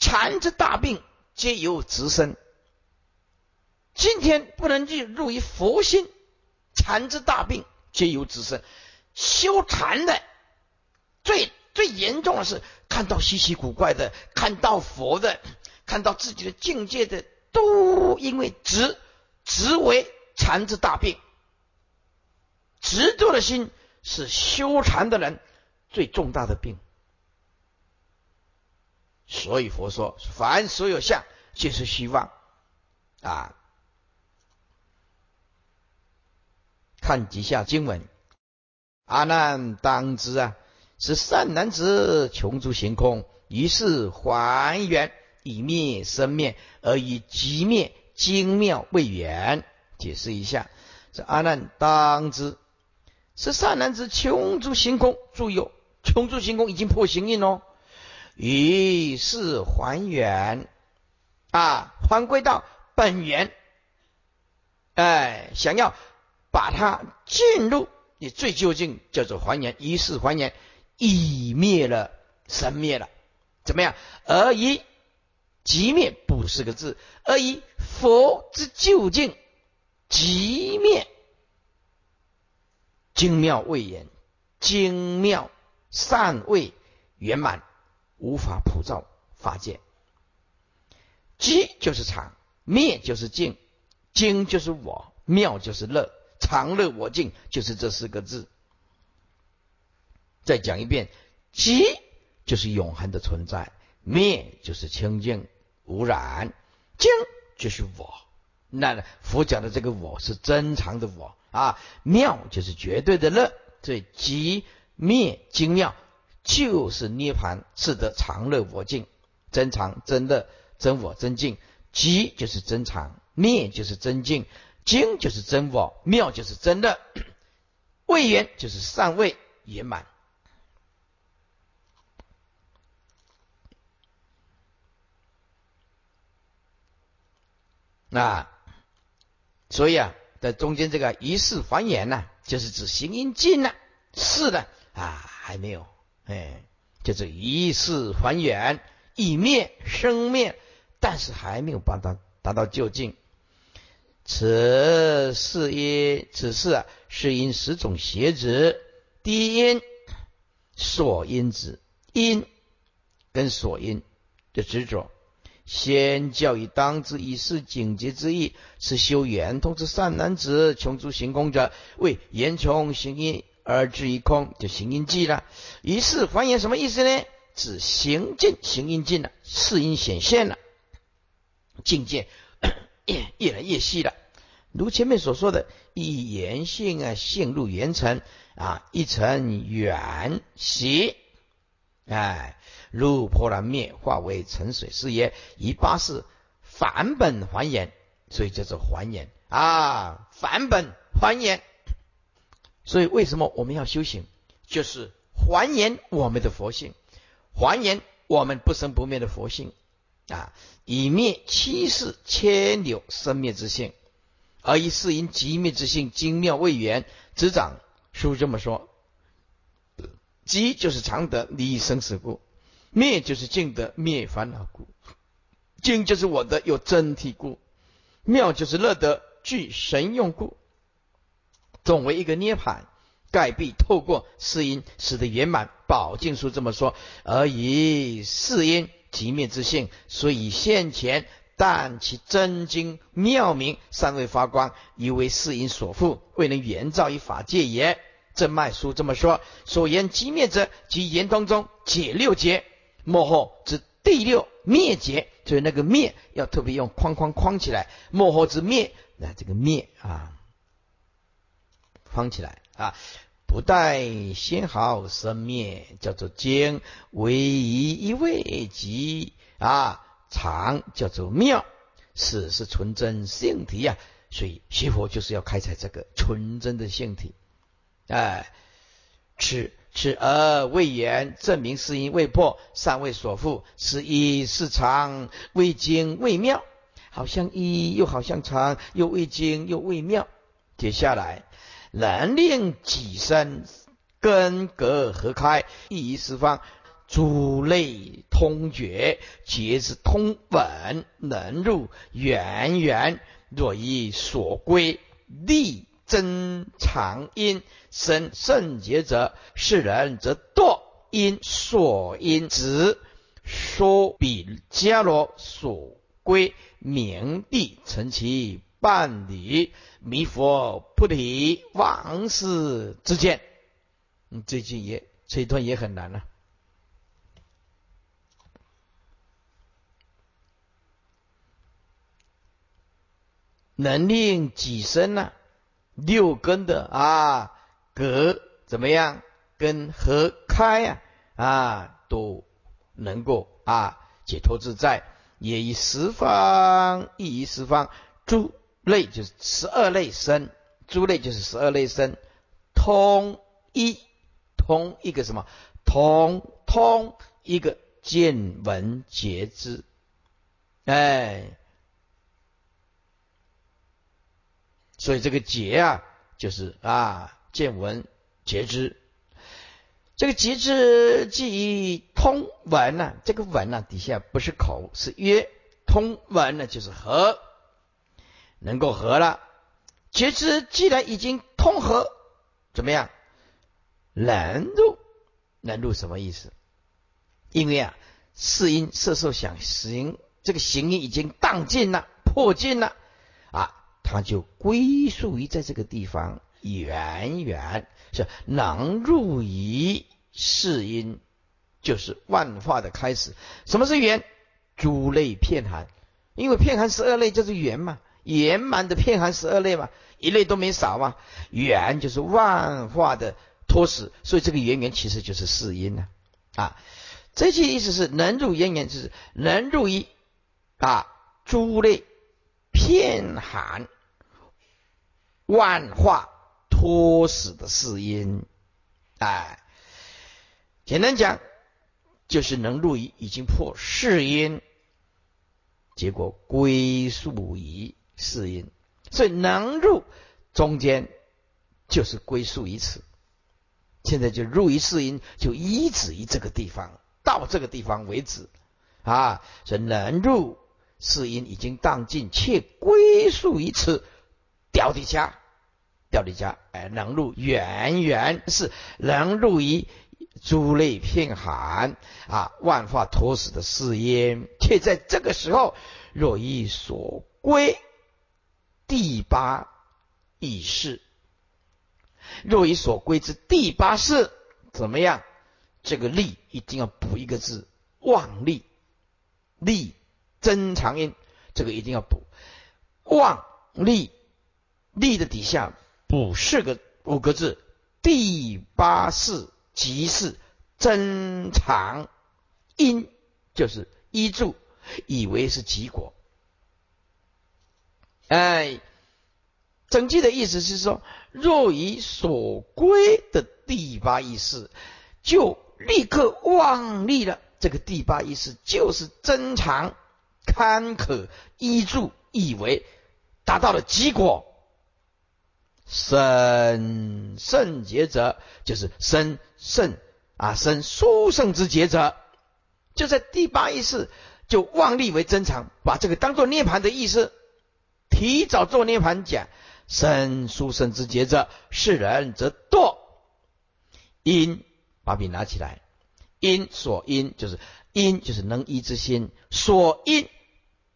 禅之大病，皆由直身。”今天不能去入于佛心，禅之大病，皆由直身。修禅的最最严重的是看到稀奇古怪的，看到佛的，看到自己的境界的，都因为执执为禅之大病，执着的心。是修禅的人最重大的病，所以佛说，凡所有相，皆是虚妄啊。看几下经文，阿难当知啊，是善男子穷诸行空，于是还原以灭生灭，而以极灭精妙未远。解释一下，这阿难当知。是善男子穷诸行空，注意哦，穷诸行空已经破行印哦，于是还原啊，还归到本源，哎，想要把它进入你最究竟，叫做还原，于是还原，已灭了，神灭了，怎么样？而以即灭不是个字，而以佛之究竟即灭。精妙未圆，精妙善未圆满，无法普照法界。寂就是常，灭就是净，精就是我，妙就是乐，常乐我净就是这四个字。再讲一遍，寂就是永恒的存在，灭就是清净无染，精就是我。那佛讲的这个我是真常的我。啊，妙就是绝对的乐，所以即灭精妙就是涅盘，是得常乐我净，真常真乐真我真净，即就是真常，灭就是真净，精就是真我，妙就是真的，位圆就是上位圆满。那所以啊，在中间这个一世还原呢，就是指行音尽了，是的啊，还没有，哎，就是一世还原，以灭生灭，但是还没有达到达到究竟。此是因，此是啊，是因十种邪执。第一因，所因子，因跟所因的执着。先教以当知以示警戒之意，是修圆通之善男子，穷诸行空者，为言穷行因而至于空，就行因寂了。于是还原什么意思呢？指行尽行因尽了，是因显现了，境界 越来越细了。如前面所说的，以言性啊，性入圆成啊，一层圆习，哎。如破了灭，化为沉水是也。以八世返本还原，所以叫做还原啊，返本还原。所以为什么我们要修行？就是还原我们的佛性，还原我们不生不灭的佛性啊，以灭七世千流生灭之性，而以是因极灭之性精妙未圆。执掌书这么说，极就是常德离生死故。灭就是净德灭烦恼故，净就是我的有真体故，妙就是乐得具神用故，总为一个涅盘，盖必透过四因使得圆满。宝镜书这么说，而以四因即灭之性，所以现前，但其真经妙明尚未发光，以为四因所缚，未能圆照于法界也。正脉书这么说，所言即灭者，即言当中解六劫。幕后之第六灭劫，就是那个灭要特别用框框框起来。幕后之灭，那这个灭啊，框起来啊，不待先毫生灭，叫做经，唯一一位即啊常叫做妙，此是纯真性体呀。所以学佛就是要开采这个纯真的性体，哎，此。此而未言，证明是因未破，尚未所复。是一是常，未精未妙，好像一又好像常，又未精又未妙。接下来，能令己身根格合开，一十方诸类通觉，皆之通稳，能入圆圆。若依所归立。真常因生圣洁者，世人则堕因所因执，说比迦罗所归明地成其伴侣，弥佛菩提往事之见。嗯，最近也这一段也很难了，能令己身呢？六根的啊，格怎么样？跟合开啊啊，都能够啊解脱自在。也以十方，亦以十方诸类，就是十二类身，诸类就是十二类身，通一通一个什么？通通一个见闻觉知，哎。所以这个结啊，就是啊见闻觉知。这个觉知即于通闻呢，这个闻呢底下不是口，是约通闻呢，就是和，能够合了。觉知既然已经通合，怎么样？能入，能入什么意思？因为啊，四因色受想行，这个行因已经荡尽了，破尽了。它就归宿于在这个地方，远远是能入于世因，就是万化的开始。什么是圆？诸类片寒，因为片寒十二类就是圆嘛，圆满的片寒十二类嘛，一类都没少嘛。圆就是万化的托始，所以这个圆圆其实就是世因呢。啊，这句意思是能入圆圆，就是能入于啊诸类片寒。万化托死的四因。哎，简单讲，就是能入于已经破四因，结果归宿于四因，所以能入中间就是归宿于此。现在就入于四因，就依止于这个地方，到这个地方为止啊。所以能入四因已经荡尽，且归宿于此，掉底下。掉底下，哎，能入远远是能入于诸类片寒啊，万化托死的四因，却在这个时候，若以所归第八意识，若以所归之第八事怎么样？这个力一定要补一个字，妄力，力增长音，这个一定要补，妄力力的底下。补四个五个字，第八世即是增长因，就是依住，以为是结果。哎，整句的意思是说，若以所归的第八意识，就立刻忘立了。这个第八意识就是增长，堪可依住，以为达到了结果。生圣劫者，就是生圣啊，生殊胜之劫者，就在第八意识，就妄立为增长，把这个当做涅盘的意思，提早做涅盘讲，生殊胜之劫者，是人则堕因，把笔拿起来，因所因就是因就是能依之心，所因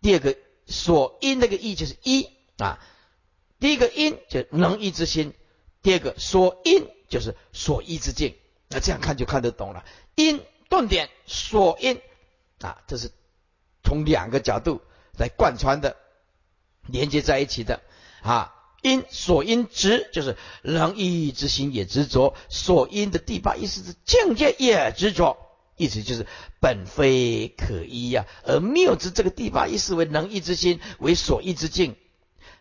第二个所因那个意就是一啊。第一个因就是能依之心，第二个所因就是所依之境。那这样看就看得懂了。因顿点所因啊，这是从两个角度来贯穿的，连接在一起的啊。因所因执就是能依之心也执着，所因的第八意识是境界也执着，意思就是本非可依呀，而谬执这个第八意识为能依之心为所依之境。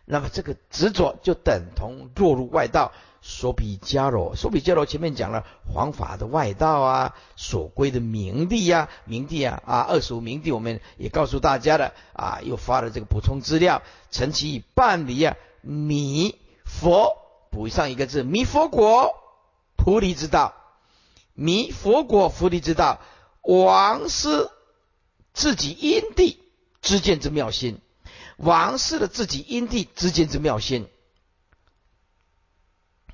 那么这个执着就等同落入外道，所比迦罗，所比迦罗前面讲了黄法的外道啊，所归的名地呀，名地啊啊，二十五名地我们也告诉大家了啊，又发了这个补充资料，陈其以半离啊，弥佛补上一个字，弥佛果菩提之道，弥佛果菩提之道，王师自己因地之见之妙心。王室的自己因地之间之妙心，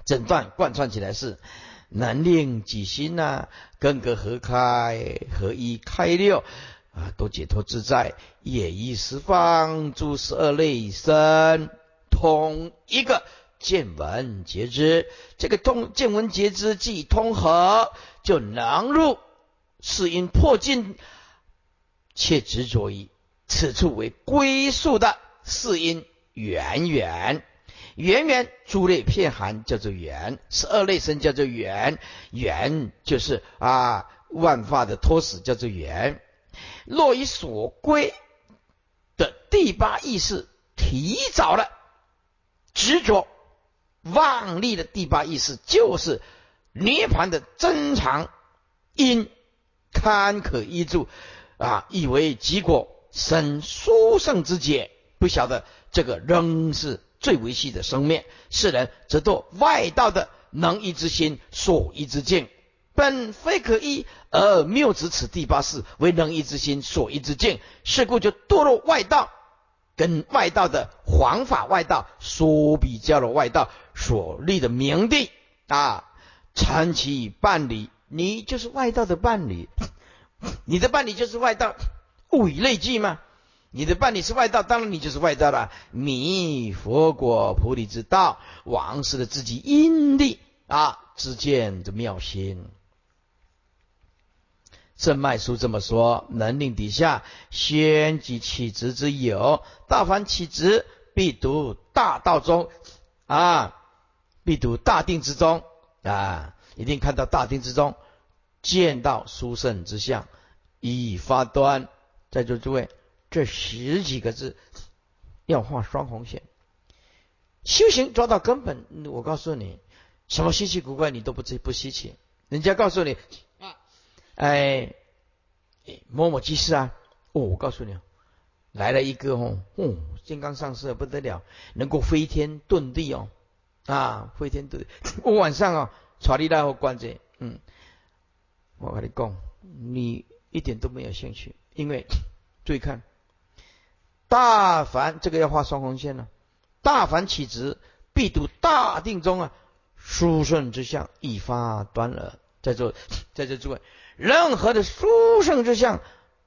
整段贯穿起来是能令己心呐，根格合开，合一开六啊，都解脱自在，也依十方诸十二类身，通一个见闻皆知。这个通见闻皆知，即通合，就能入是因破尽，且执着于。此处为归宿的四因圆圆，圆圆诸类片含叫做圆，十二类身叫做圆，圆就是啊万法的托死叫做圆。若以所归的第八意识提早了执着妄力的第八意识，就是涅盘的增长因，堪可依住啊，以为结果。生殊胜之解，不晓得这个仍是最维系的生命。世人则堕外道的能依之心所依之境，本非可依，而谬执此第八事为能依之心所依之境，是故就堕落外道，跟外道的黄法外道所比较了外道所立的名地啊，长期伴侣，你就是外道的伴侣，你的伴侣就是外道。物以类聚嘛，你的伴侣是外道，当然你就是外道了。弥佛果菩提之道，王师的自己因力啊，之见的妙心。正脉书这么说：能令底下先及起直之有，大凡起直，必读大道中啊，必读大定之中啊，一定看到大定之中，见到殊胜之相，以发端。在座诸位，这十几个字要画双红线。修行抓到根本，我告诉你，什么稀奇古怪你都不知不稀奇。人家告诉你啊，哎，某某居士啊，哦，我告诉你，来了一个哦，哦，金刚上师不得了，能够飞天遁地哦，啊，飞天遁地。我晚上啊，查你来后关着，嗯，我跟你讲，你一点都没有兴趣，因为注意看，大凡这个要画双红线了。大凡起执，必读大定中啊，殊胜之相，一发端耳。在座，在座诸位，任何的殊胜之相，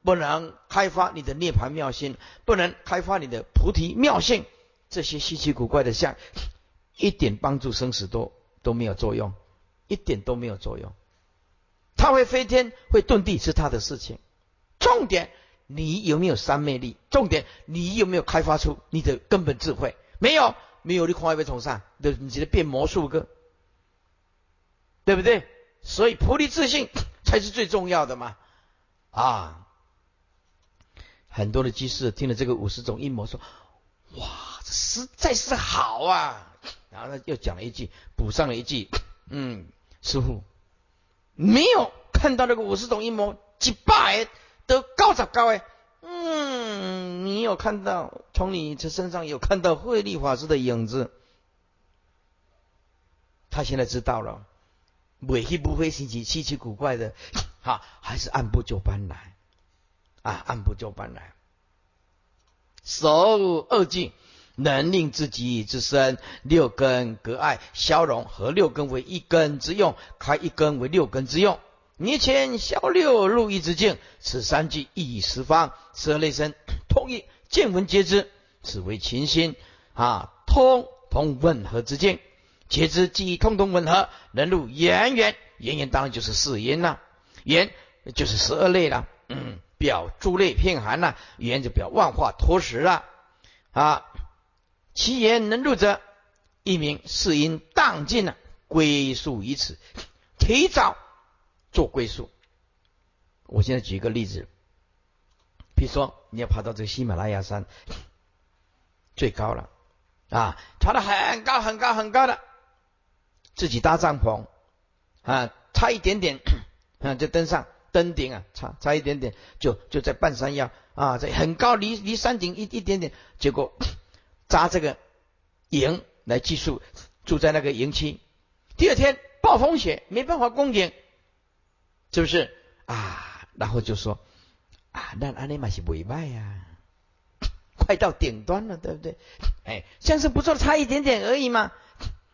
不能开发你的涅盘妙心，不能开发你的菩提妙性，这些稀奇古怪的相，一点帮助生死都都没有作用，一点都没有作用。他会飞天，会遁地，是他的事情。重点，你有没有三昧力？重点，你有没有开发出你的根本智慧？没有，没有，你恐怕会从上，对，你觉得变魔术个，对不对？所以菩提自信才是最重要的嘛！啊，很多的居士听了这个五十种阴谋，说：“哇，这实在是好啊！”然后呢，又讲了一句，补上了一句：“嗯，师傅没有看到那个五十种阴谋，几百都高着高哎。”嗯，你有看到从你这身上有看到慧利法师的影子？他现在知道了，尾气不会稀奇稀奇古怪的，哈，还是按部就班来，啊，按部就班来。手二境能令自己之身六根隔碍消融，合六根为一根之用，开一根为六根之用。灭前消六入一之境，此三句一以十方，十二类身通义，见闻皆知，此为勤心啊，通通吻合之境，皆知记忆通通吻合，能入圆圆，圆圆当然就是四因了，圆就是十二类了，嗯，表诸类片含了，圆就表万化脱实了啊，其言能入者，一名四因当尽了，归宿于此，提早。做归宿。我现在举一个例子，比如说你要爬到这个喜马拉雅山最高了啊，爬得很高很高很高的，自己搭帐篷啊，差一点点啊就登上登顶啊，差差一点点就就在半山腰啊，在很高离离山顶一一点点，结果扎这个营来寄宿，住在那个营区，第二天暴风雪没办法攻顶。是不是啊？然后就说啊，那阿尼玛是尾拜呀，快到顶端了，对不对？哎，像是不错，差一点点而已嘛。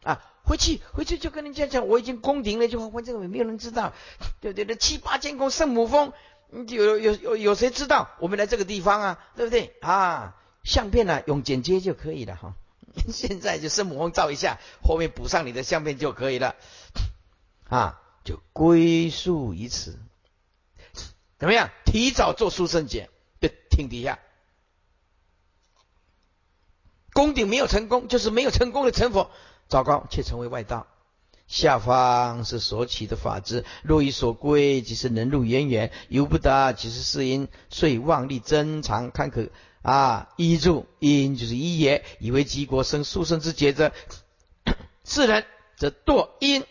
啊，回去回去就跟人家讲，我已经攻顶了，就反正没有人知道，对不对？那七八千公圣母峰，有有有有谁知道我们来这个地方啊？对不对？啊，相片呢用剪接就可以了哈。现在就圣母峰照一下，后面补上你的相片就可以了 啊。就归宿于此，怎么样？提早做书生节的听底下，宫顶没有成功，就是没有成功的成佛，糟糕，却成为外道。下方是所起的法之，若以所归，即是能入渊源；由不得，即是是因，遂妄力增长，堪可啊依住因，就是一也，以为极国生书生之节者，是人则堕因。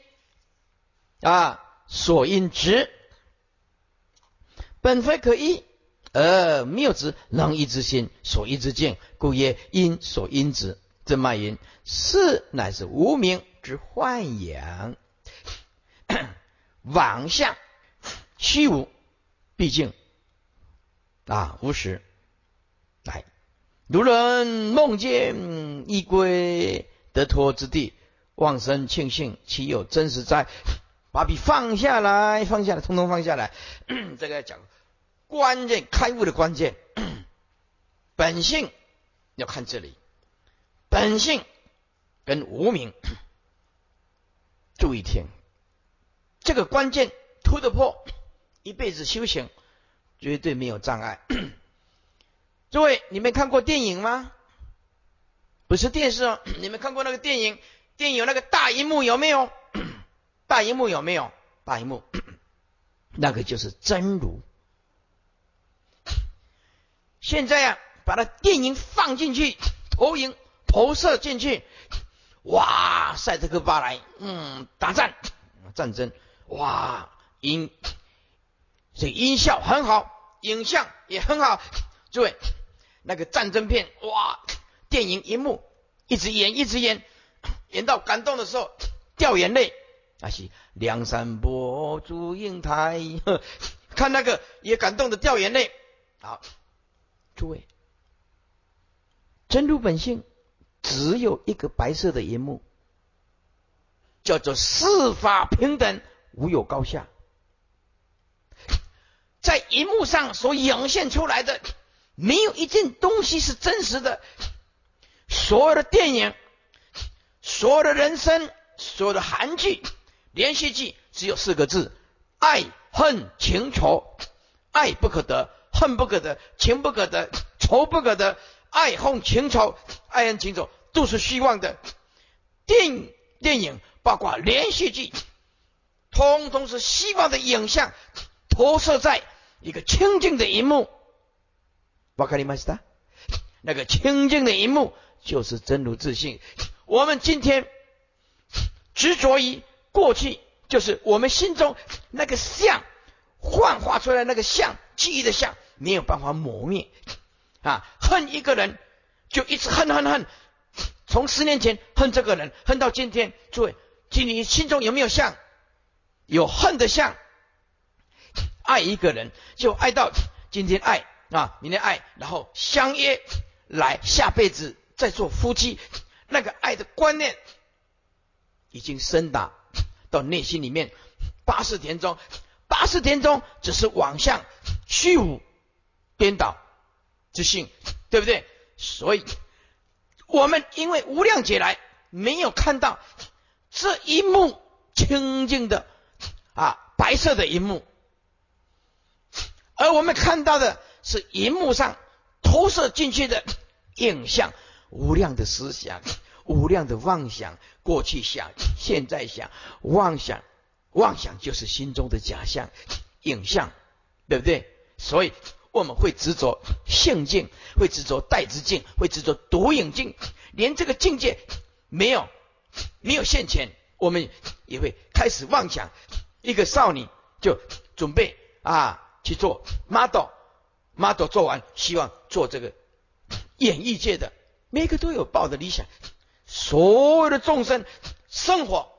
啊，所因执本非可依，而谬执能依之心，所依之境，故曰因所因执。正脉云：是乃是无名之幻影，妄相虚无，毕竟啊无实。如人梦见一归得脱之地，妄生庆幸，岂有真实哉？把笔放下来，放下来，通通放下来。这个要讲关键开悟的关键，本性要看这里，本性跟无名，注意听，这个关键突得破，一辈子修行绝对没有障碍。诸位，你们看过电影吗？不是电视哦，你们看过那个电影？电影那个大荧幕有没有？大荧幕有没有？大荧幕，那个就是真如。现在啊，把它电影放进去，投影投射进去，哇，赛特克巴莱，嗯，打战战争，哇，音这音效很好，影像也很好，诸位，那个战争片，哇，电影荧幕一直演，一直演，演到感动的时候掉眼泪。那是梁山伯祝英台，看那个也感动的掉眼泪。好，诸位，真如本性只有一个白色的银幕，叫做四法平等，无有高下。在银幕上所涌现出来的，没有一件东西是真实的。所有的电影，所有的人生，所有的韩剧。连续剧只有四个字：爱恨情仇。爱不可得，恨不可得，情不可得，仇不可得。爱恨情仇，爱恨情仇都是虚妄的。电电影包括连续剧，通通是希望的影像投射在一个清净的荧幕。瓦卡里马斯达，那个清净的一幕就是真如自信。我们今天执着于。过去就是我们心中那个相幻化出来那个相记忆的相没有办法磨灭啊！恨一个人就一直恨恨恨，从十年前恨这个人恨到今天。诸位，今你心中有没有相？有恨的相。爱一个人就爱到今天爱啊，你的爱，然后相约来下辈子再做夫妻。那个爱的观念已经深达。到内心里面，八十田中，八十田中只是往向虚无颠倒之性，对不对？所以，我们因为无量劫来没有看到这一幕清净的啊白色的一幕，而我们看到的是荧幕上投射进去的影像，无量的思想。无量的妄想，过去想，现在想，妄想，妄想就是心中的假象、影像，对不对？所以我们会执着性境，会执着代之境，会执着独影境，连这个境界没有没有现前，我们也会开始妄想。一个少女就准备啊去做 model model 做完，希望做这个演艺界的，每个都有抱的理想。所有的众生生活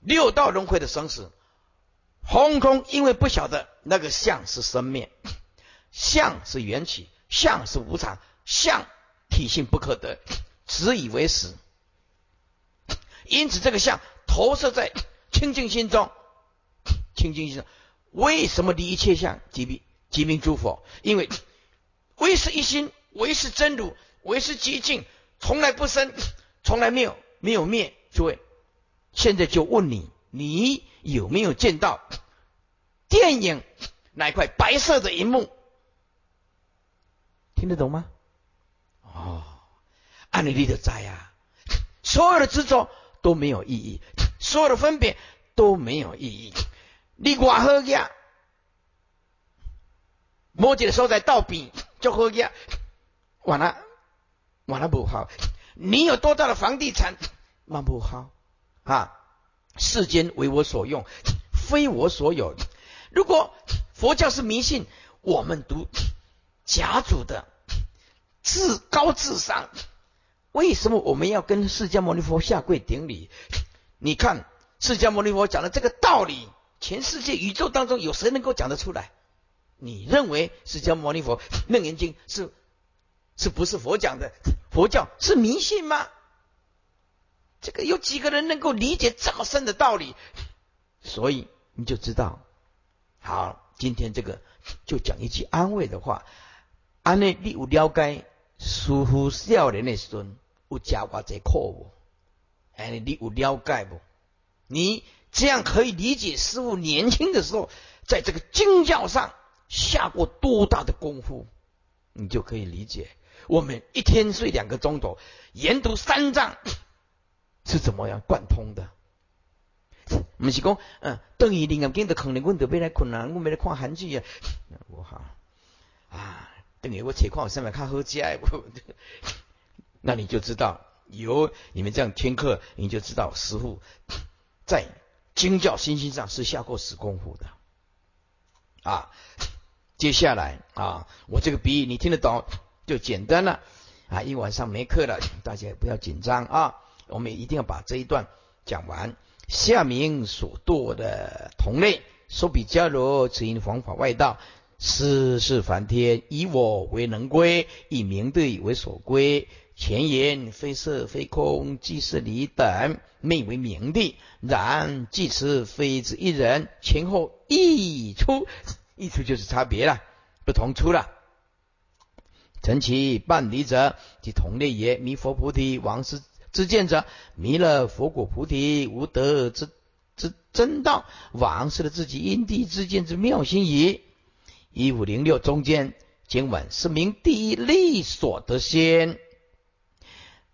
六道轮回的生死，空空，因为不晓得那个相是生灭，相是缘起，相是无常，相体性不可得，只以为实。因此，这个相投射在清净心中，清净心中，为什么离一切相即名即名诸佛？因为唯是一心，唯是真如，唯是极静。从来不生，从来没有没有灭。诸位，现在就问你，你有没有见到电影那块白色的荧幕？听得懂吗？哦，按理的在啊，所有的执着都没有意义，所有的分别都没有意义。你外好呀，摩羯的时候在倒笔就喝呀，完了。完了不好，你有多大的房地产？那不好啊！世间为我所用，非我所有。如果佛教是迷信，我们读假主的至高智商，为什么我们要跟释迦牟尼佛下跪顶礼？你看释迦牟尼佛讲的这个道理，全世界宇宙当中有谁能够讲得出来？你认为释迦牟尼佛 楞严经是？是不是佛讲的？佛教是迷信吗？这个有几个人能够理解这么深的道理？所以你就知道，好，今天这个就讲一句安慰的话：安内你有了解师傅少年的孙有加过这课不？哎，你有了解不？你这样可以理解师傅年轻的时候在这个经教上下过多大的功夫，你就可以理解。我们一天睡两个钟头，研读三藏是怎么样贯通的？不是讲，嗯，等于灵感经的可能，我得要来困难，我没来看韩剧啊，我好啊，等于我铁矿上面看好家，那你就知道有你们这样听课，你就知道师傅在经教心性上是下过死功夫的啊。接下来啊，我这个比喻你听得懂就简单了啊。一晚上没课了，大家也不要紧张啊。我们一定要把这一段讲完。下明所堕的同类，说比迦罗，此因方法外道。世事梵天，以我为能归，以明对为所归。前言非色非空，即是理等，昧为明地。然即此非之一人，前后异出，一出就是差别了，不同出了。成其半离者，即同类也。弥佛菩提王师之见者，弥勒佛果菩提无德之之真道，王师的自己因地之见之妙心矣。一五零六中间经文是名第一利所得先，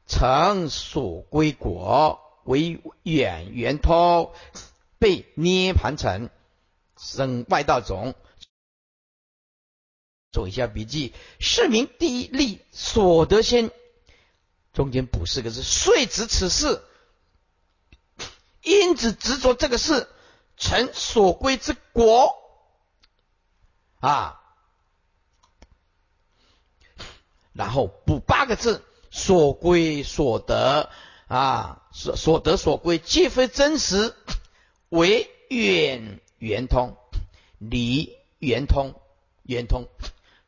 成所归果为远圆通，被涅盘成生外道种。做一下笔记，市民第一利所得先，中间补四个字，遂执此事，因此执着这个事，成所归之果。啊，然后补八个字：所归所得。啊，所所得所归皆非真实，为远圆通，离圆通，圆通。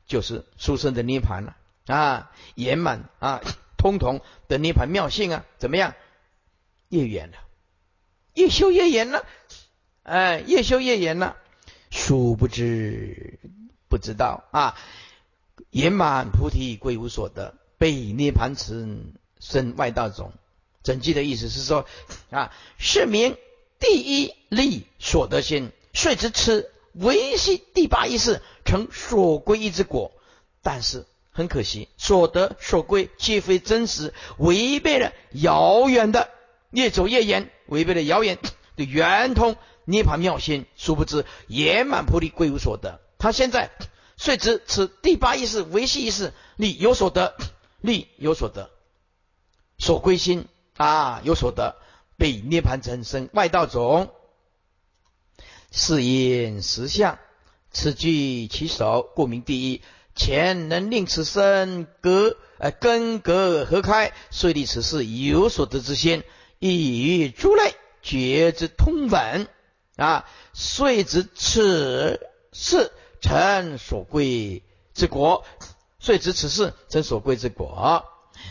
就是出生的涅盘了啊，圆满啊，通通的涅盘妙性啊，怎么样？越远了，越修越远了，哎，越修越远了。殊不知，不知道啊！圆满菩提归无所得，被涅盘池生外道种。整句的意思是说啊，是名第一利所得心，遂之痴维系第八意识成所归一之果。但是很可惜，所得所归皆非真实，违背了遥远的越走越远，违背了遥远 的圆通。涅盘妙心，殊不知圆满菩提归无所得。他现在 遂知此第八意识维系意识力有所得，力有所得，所归心啊有所得，被涅盘成身外道种，是因实相，此具其首，故名第一。前能令此身隔呃根隔合开，遂立此事有所得之心，亦与诸类觉之通本。啊，遂知此事成所归之果，遂知此事成所归之果。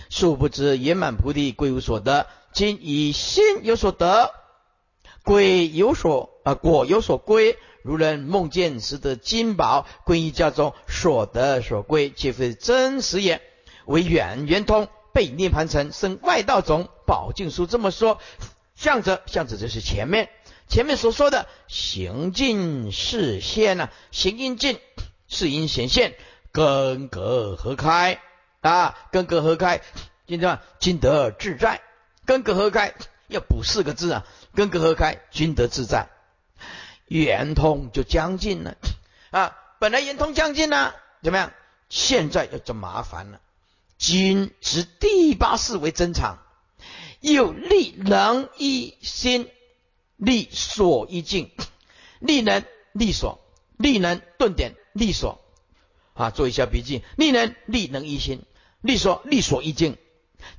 殊不知圆满菩提贵无所得，今以心有所得，贵有所啊果有所归。如人梦见时得金宝，归于家中，所得所归，皆非真实也，为远圆通，被涅盘成生外道种。宝镜书这么说，向者向者就是前面。前面所说的行尽是现呢，行因尽是因显现，根格合开啊，根格合开，今天今得自在，根格合开要补四个字啊，根格合开，均得自在，圆通就将近了啊，本来圆通将近了，怎么样？现在要就麻烦了，今执第八世为真常，又立能一心。力所一境，力能力所，力能顿点力所啊，做一下笔记。力能力能一心，力所力所一境，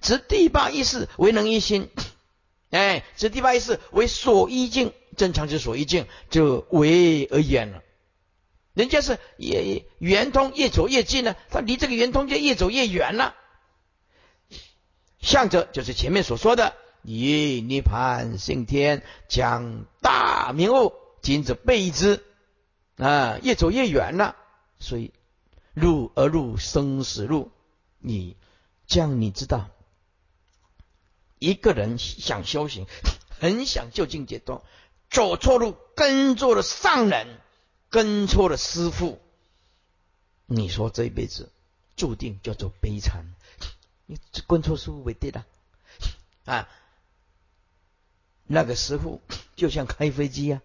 执第八意识为能一心，哎，执第八意识为所依境，正常之所依境就为而远了。人家是也圆通越走越近了，他离这个圆通就越走越远了。向着就是前面所说的。以涅盘性天，将大明悟，今者备之啊，越走越远了。所以入而入生死路，你将你知道，一个人想修行，很想就近解脱，走错路，跟错了上人，跟错了师傅，你说这一辈子注定叫做悲惨。你跟错师傅为对了啊。那个师傅就像开飞机呀，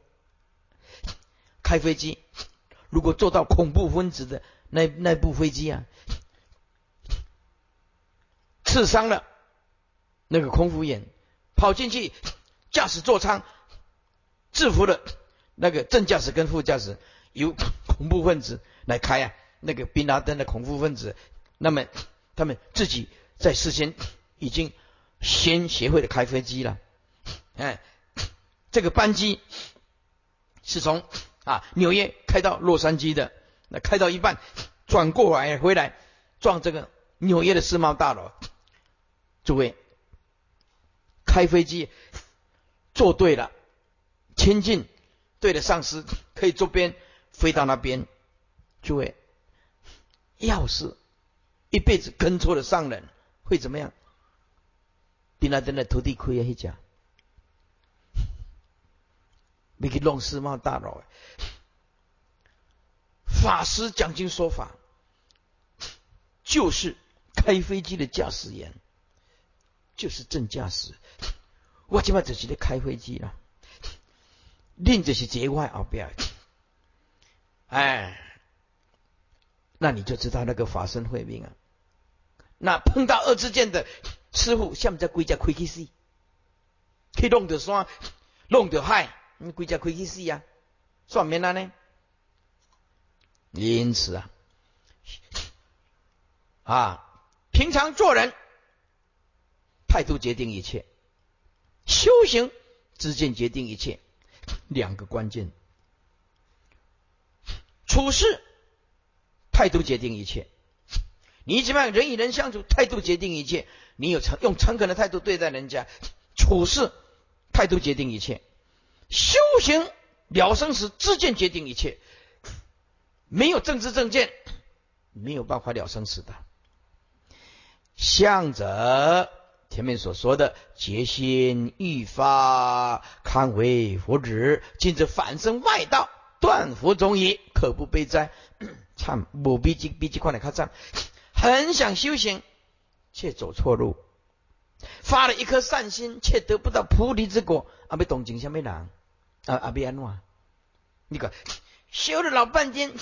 开飞机，如果坐到恐怖分子的那那部飞机啊，刺伤了，那个空服员跑进去驾驶座舱，制服了那个正驾驶跟副驾驶，由恐怖分子来开啊，那个宾拉登的恐怖分子，那么他们自己在事先已经先学会了开飞机了，哎，这个班机是从啊纽约开到洛杉矶的，那开到一半转过来回来撞这个纽约的世贸大楼，诸位。开飞机做对了，亲近对的上司可以坐边飞到那边。诸位，要是一辈子跟错了上人，会怎么样？比那真的土地亏啊！一讲，没去弄世贸大楼。法师讲经说法，就是开飞机的驾驶员。就是正驾驶，我今晚就是在开飞机了，另就是节外后边，哎，那你就知道那个法身慧命啊。那碰到二之见的 师傅，像在龟家开去死，去弄着山，弄着海，你龟家开去死呀？算命了呢？因此啊，啊，平常做人。态度决定一切，修行之见决定一切，两个关键。处事态度决定一切，你怎么样人与人相处，态度决定一切。你有诚用诚恳的态度对待人家，处事态度决定一切。修行了生死之见决定一切，没有政治正见，没有办法了生死的。向者。前面所说的决心欲发，堪为佛旨；今之反生外道，断佛宗矣，可不悲哉？参某比经比经快来看赞，很想修行，却走错路；发 了一颗善心，却得不到菩提之果。阿弥懂经什么人？啊阿弥安话，那个修了老半天，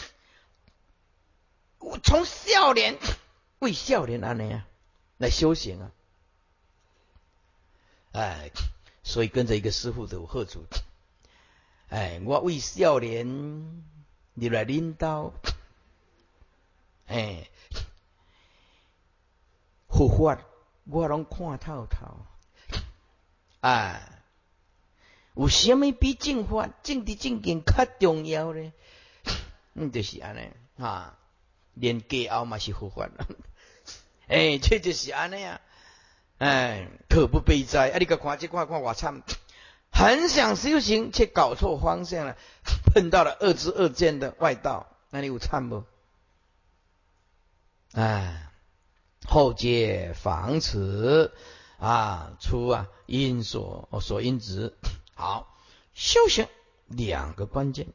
我从少年为少年安尼啊来修行啊。哎，所以跟着一个师傅的贺主，哎，我为少年你来领导，哎，佛法我拢看透透，哎，有什么比正法正的正经较重要呢？嗯，就是安尼啊，连家后嘛是佛法，哎，这就是安尼啊。哎，可不悲哉！啊，你个看这看看我惨，很想修行，却搞错方向了，碰到了恶知恶见的外道，那你有惨不？哎，后接防此啊，出啊因所所因值。好，修行两个关键，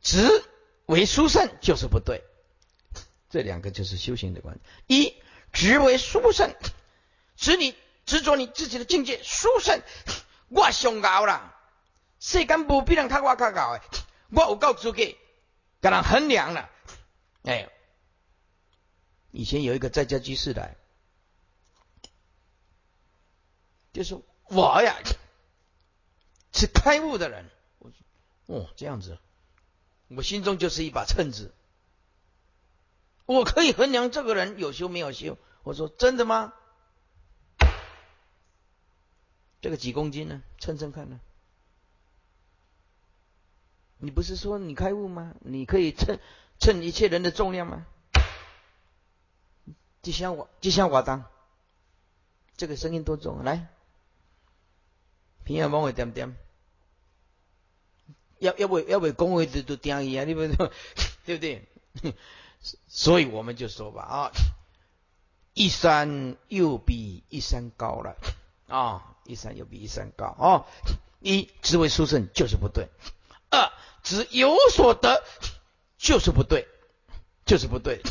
执为殊胜就是不对，这两个就是修行的关键。一执为殊胜，使你执着你自己的境界殊胜，我上高了，世间无比人较我较高的，我有够资格跟人衡量了。哎，以前有一个在家居士来，就说我呀是开悟的人，我说哦这样子，我心中就是一把秤子。我可以衡量这个人有修没有修。我说真的吗？这个几公斤呢？称称看呢？你不是说你开悟吗？你可以称称一切人的重量吗？就像我，就像我当，这个声音多重？来，平安帮我点点，要要不要不讲话都都点一啊？你不 对不对？所以我们就说吧啊，一山又比一山高了啊，一山又比一山高啊。一只为书生就是不对，二只有所得就是不对，就是不对。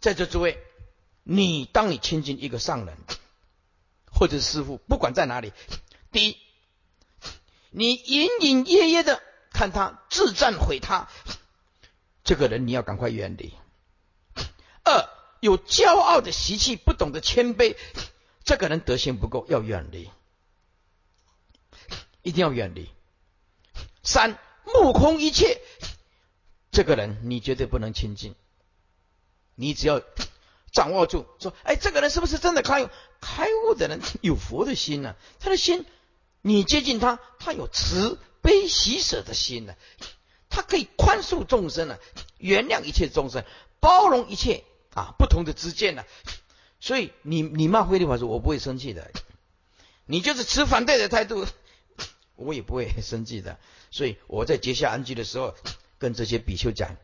在座诸位，你当你亲近一个上人或者师傅，不管在哪里，第一，你隐隐约约的看他自赞毁他。这个人你要赶快远离。二有骄傲的习气，不懂得谦卑，这个人德行不够，要远离，一定要远离。三目空一切，这个人你绝对不能亲近。你只要掌握住，说，哎，这个人是不是真的开悟？开悟的人有佛的心呢，他的心，你接近他，他有慈悲喜舍的心呢，他可以宽恕众生啊，原谅一切众生，包容一切啊不同的知见呢。所以你你骂慧律法师，我不会生气的，你就是持反对的态度。我也不会生气的，所以我在结下安居的时候，跟这些比丘讲，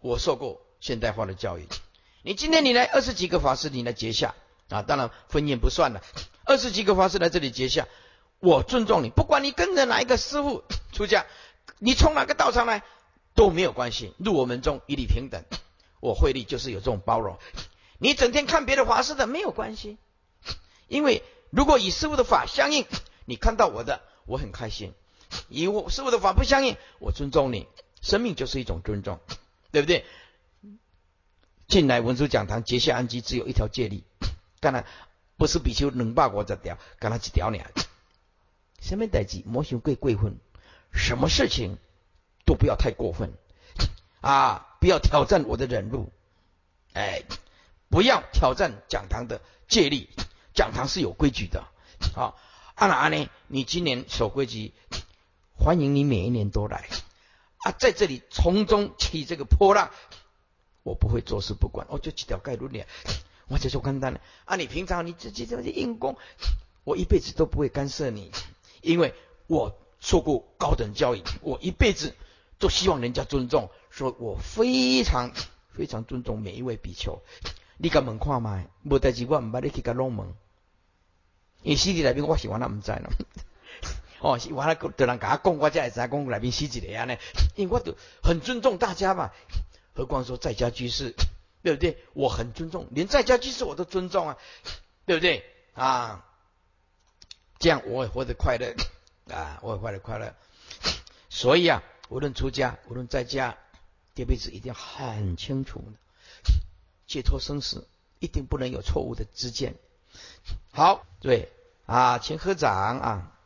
我受过现代化的教育。你今天你来二十几个法师，你来结下啊，当然婚宴不算了。二十几个法师来这里结下，我尊重你，不管你跟着哪一个师傅出家，你从哪个道场来都没有关系，入我门中一律平等。我慧力就是有这种包容。你整天看别的法师的没有关系，因为如果与师傅的法相应，你看到我的。我很开心，与我师傅的法不相应，我尊重你。生命就是一种尊重，对不对？进来文殊讲堂结下安基，只有一条戒律，当然不是比丘能把我这条，干他几条呢？什么代志莫想过过分，什么事情都不要太过分啊！不要挑战我的忍辱，哎，不要挑战讲堂的戒律，讲堂是有规矩的啊。阿哪呢？你今年守规矩，欢迎你每一年都来啊！在这里从中起这个波浪，我不会坐视不管，我就几条概率呢，我就说简单了啊！你平常你自己这些硬功，我一辈子都不会干涉你，因为我受过高等教育，我一辈子都希望人家尊重，说我非常非常尊重每一位比丘。你敢问看吗？无代志，我唔捌你去甲弄门。因西里内边我喜欢他唔知咯，哦，喜欢他得人甲我讲，我才会知讲内边死一个安尼，因为我都很尊重大家嘛，何况说在家居士，对不对？我很尊重，连在家居士我都尊重啊，对不对？啊，这样我也活得快乐啊，我快乐快乐。所以啊，无论出家，无论在家，这辈子一定很清楚的，解脱生死，一定不能有错误的知见。好，对啊，请合掌啊。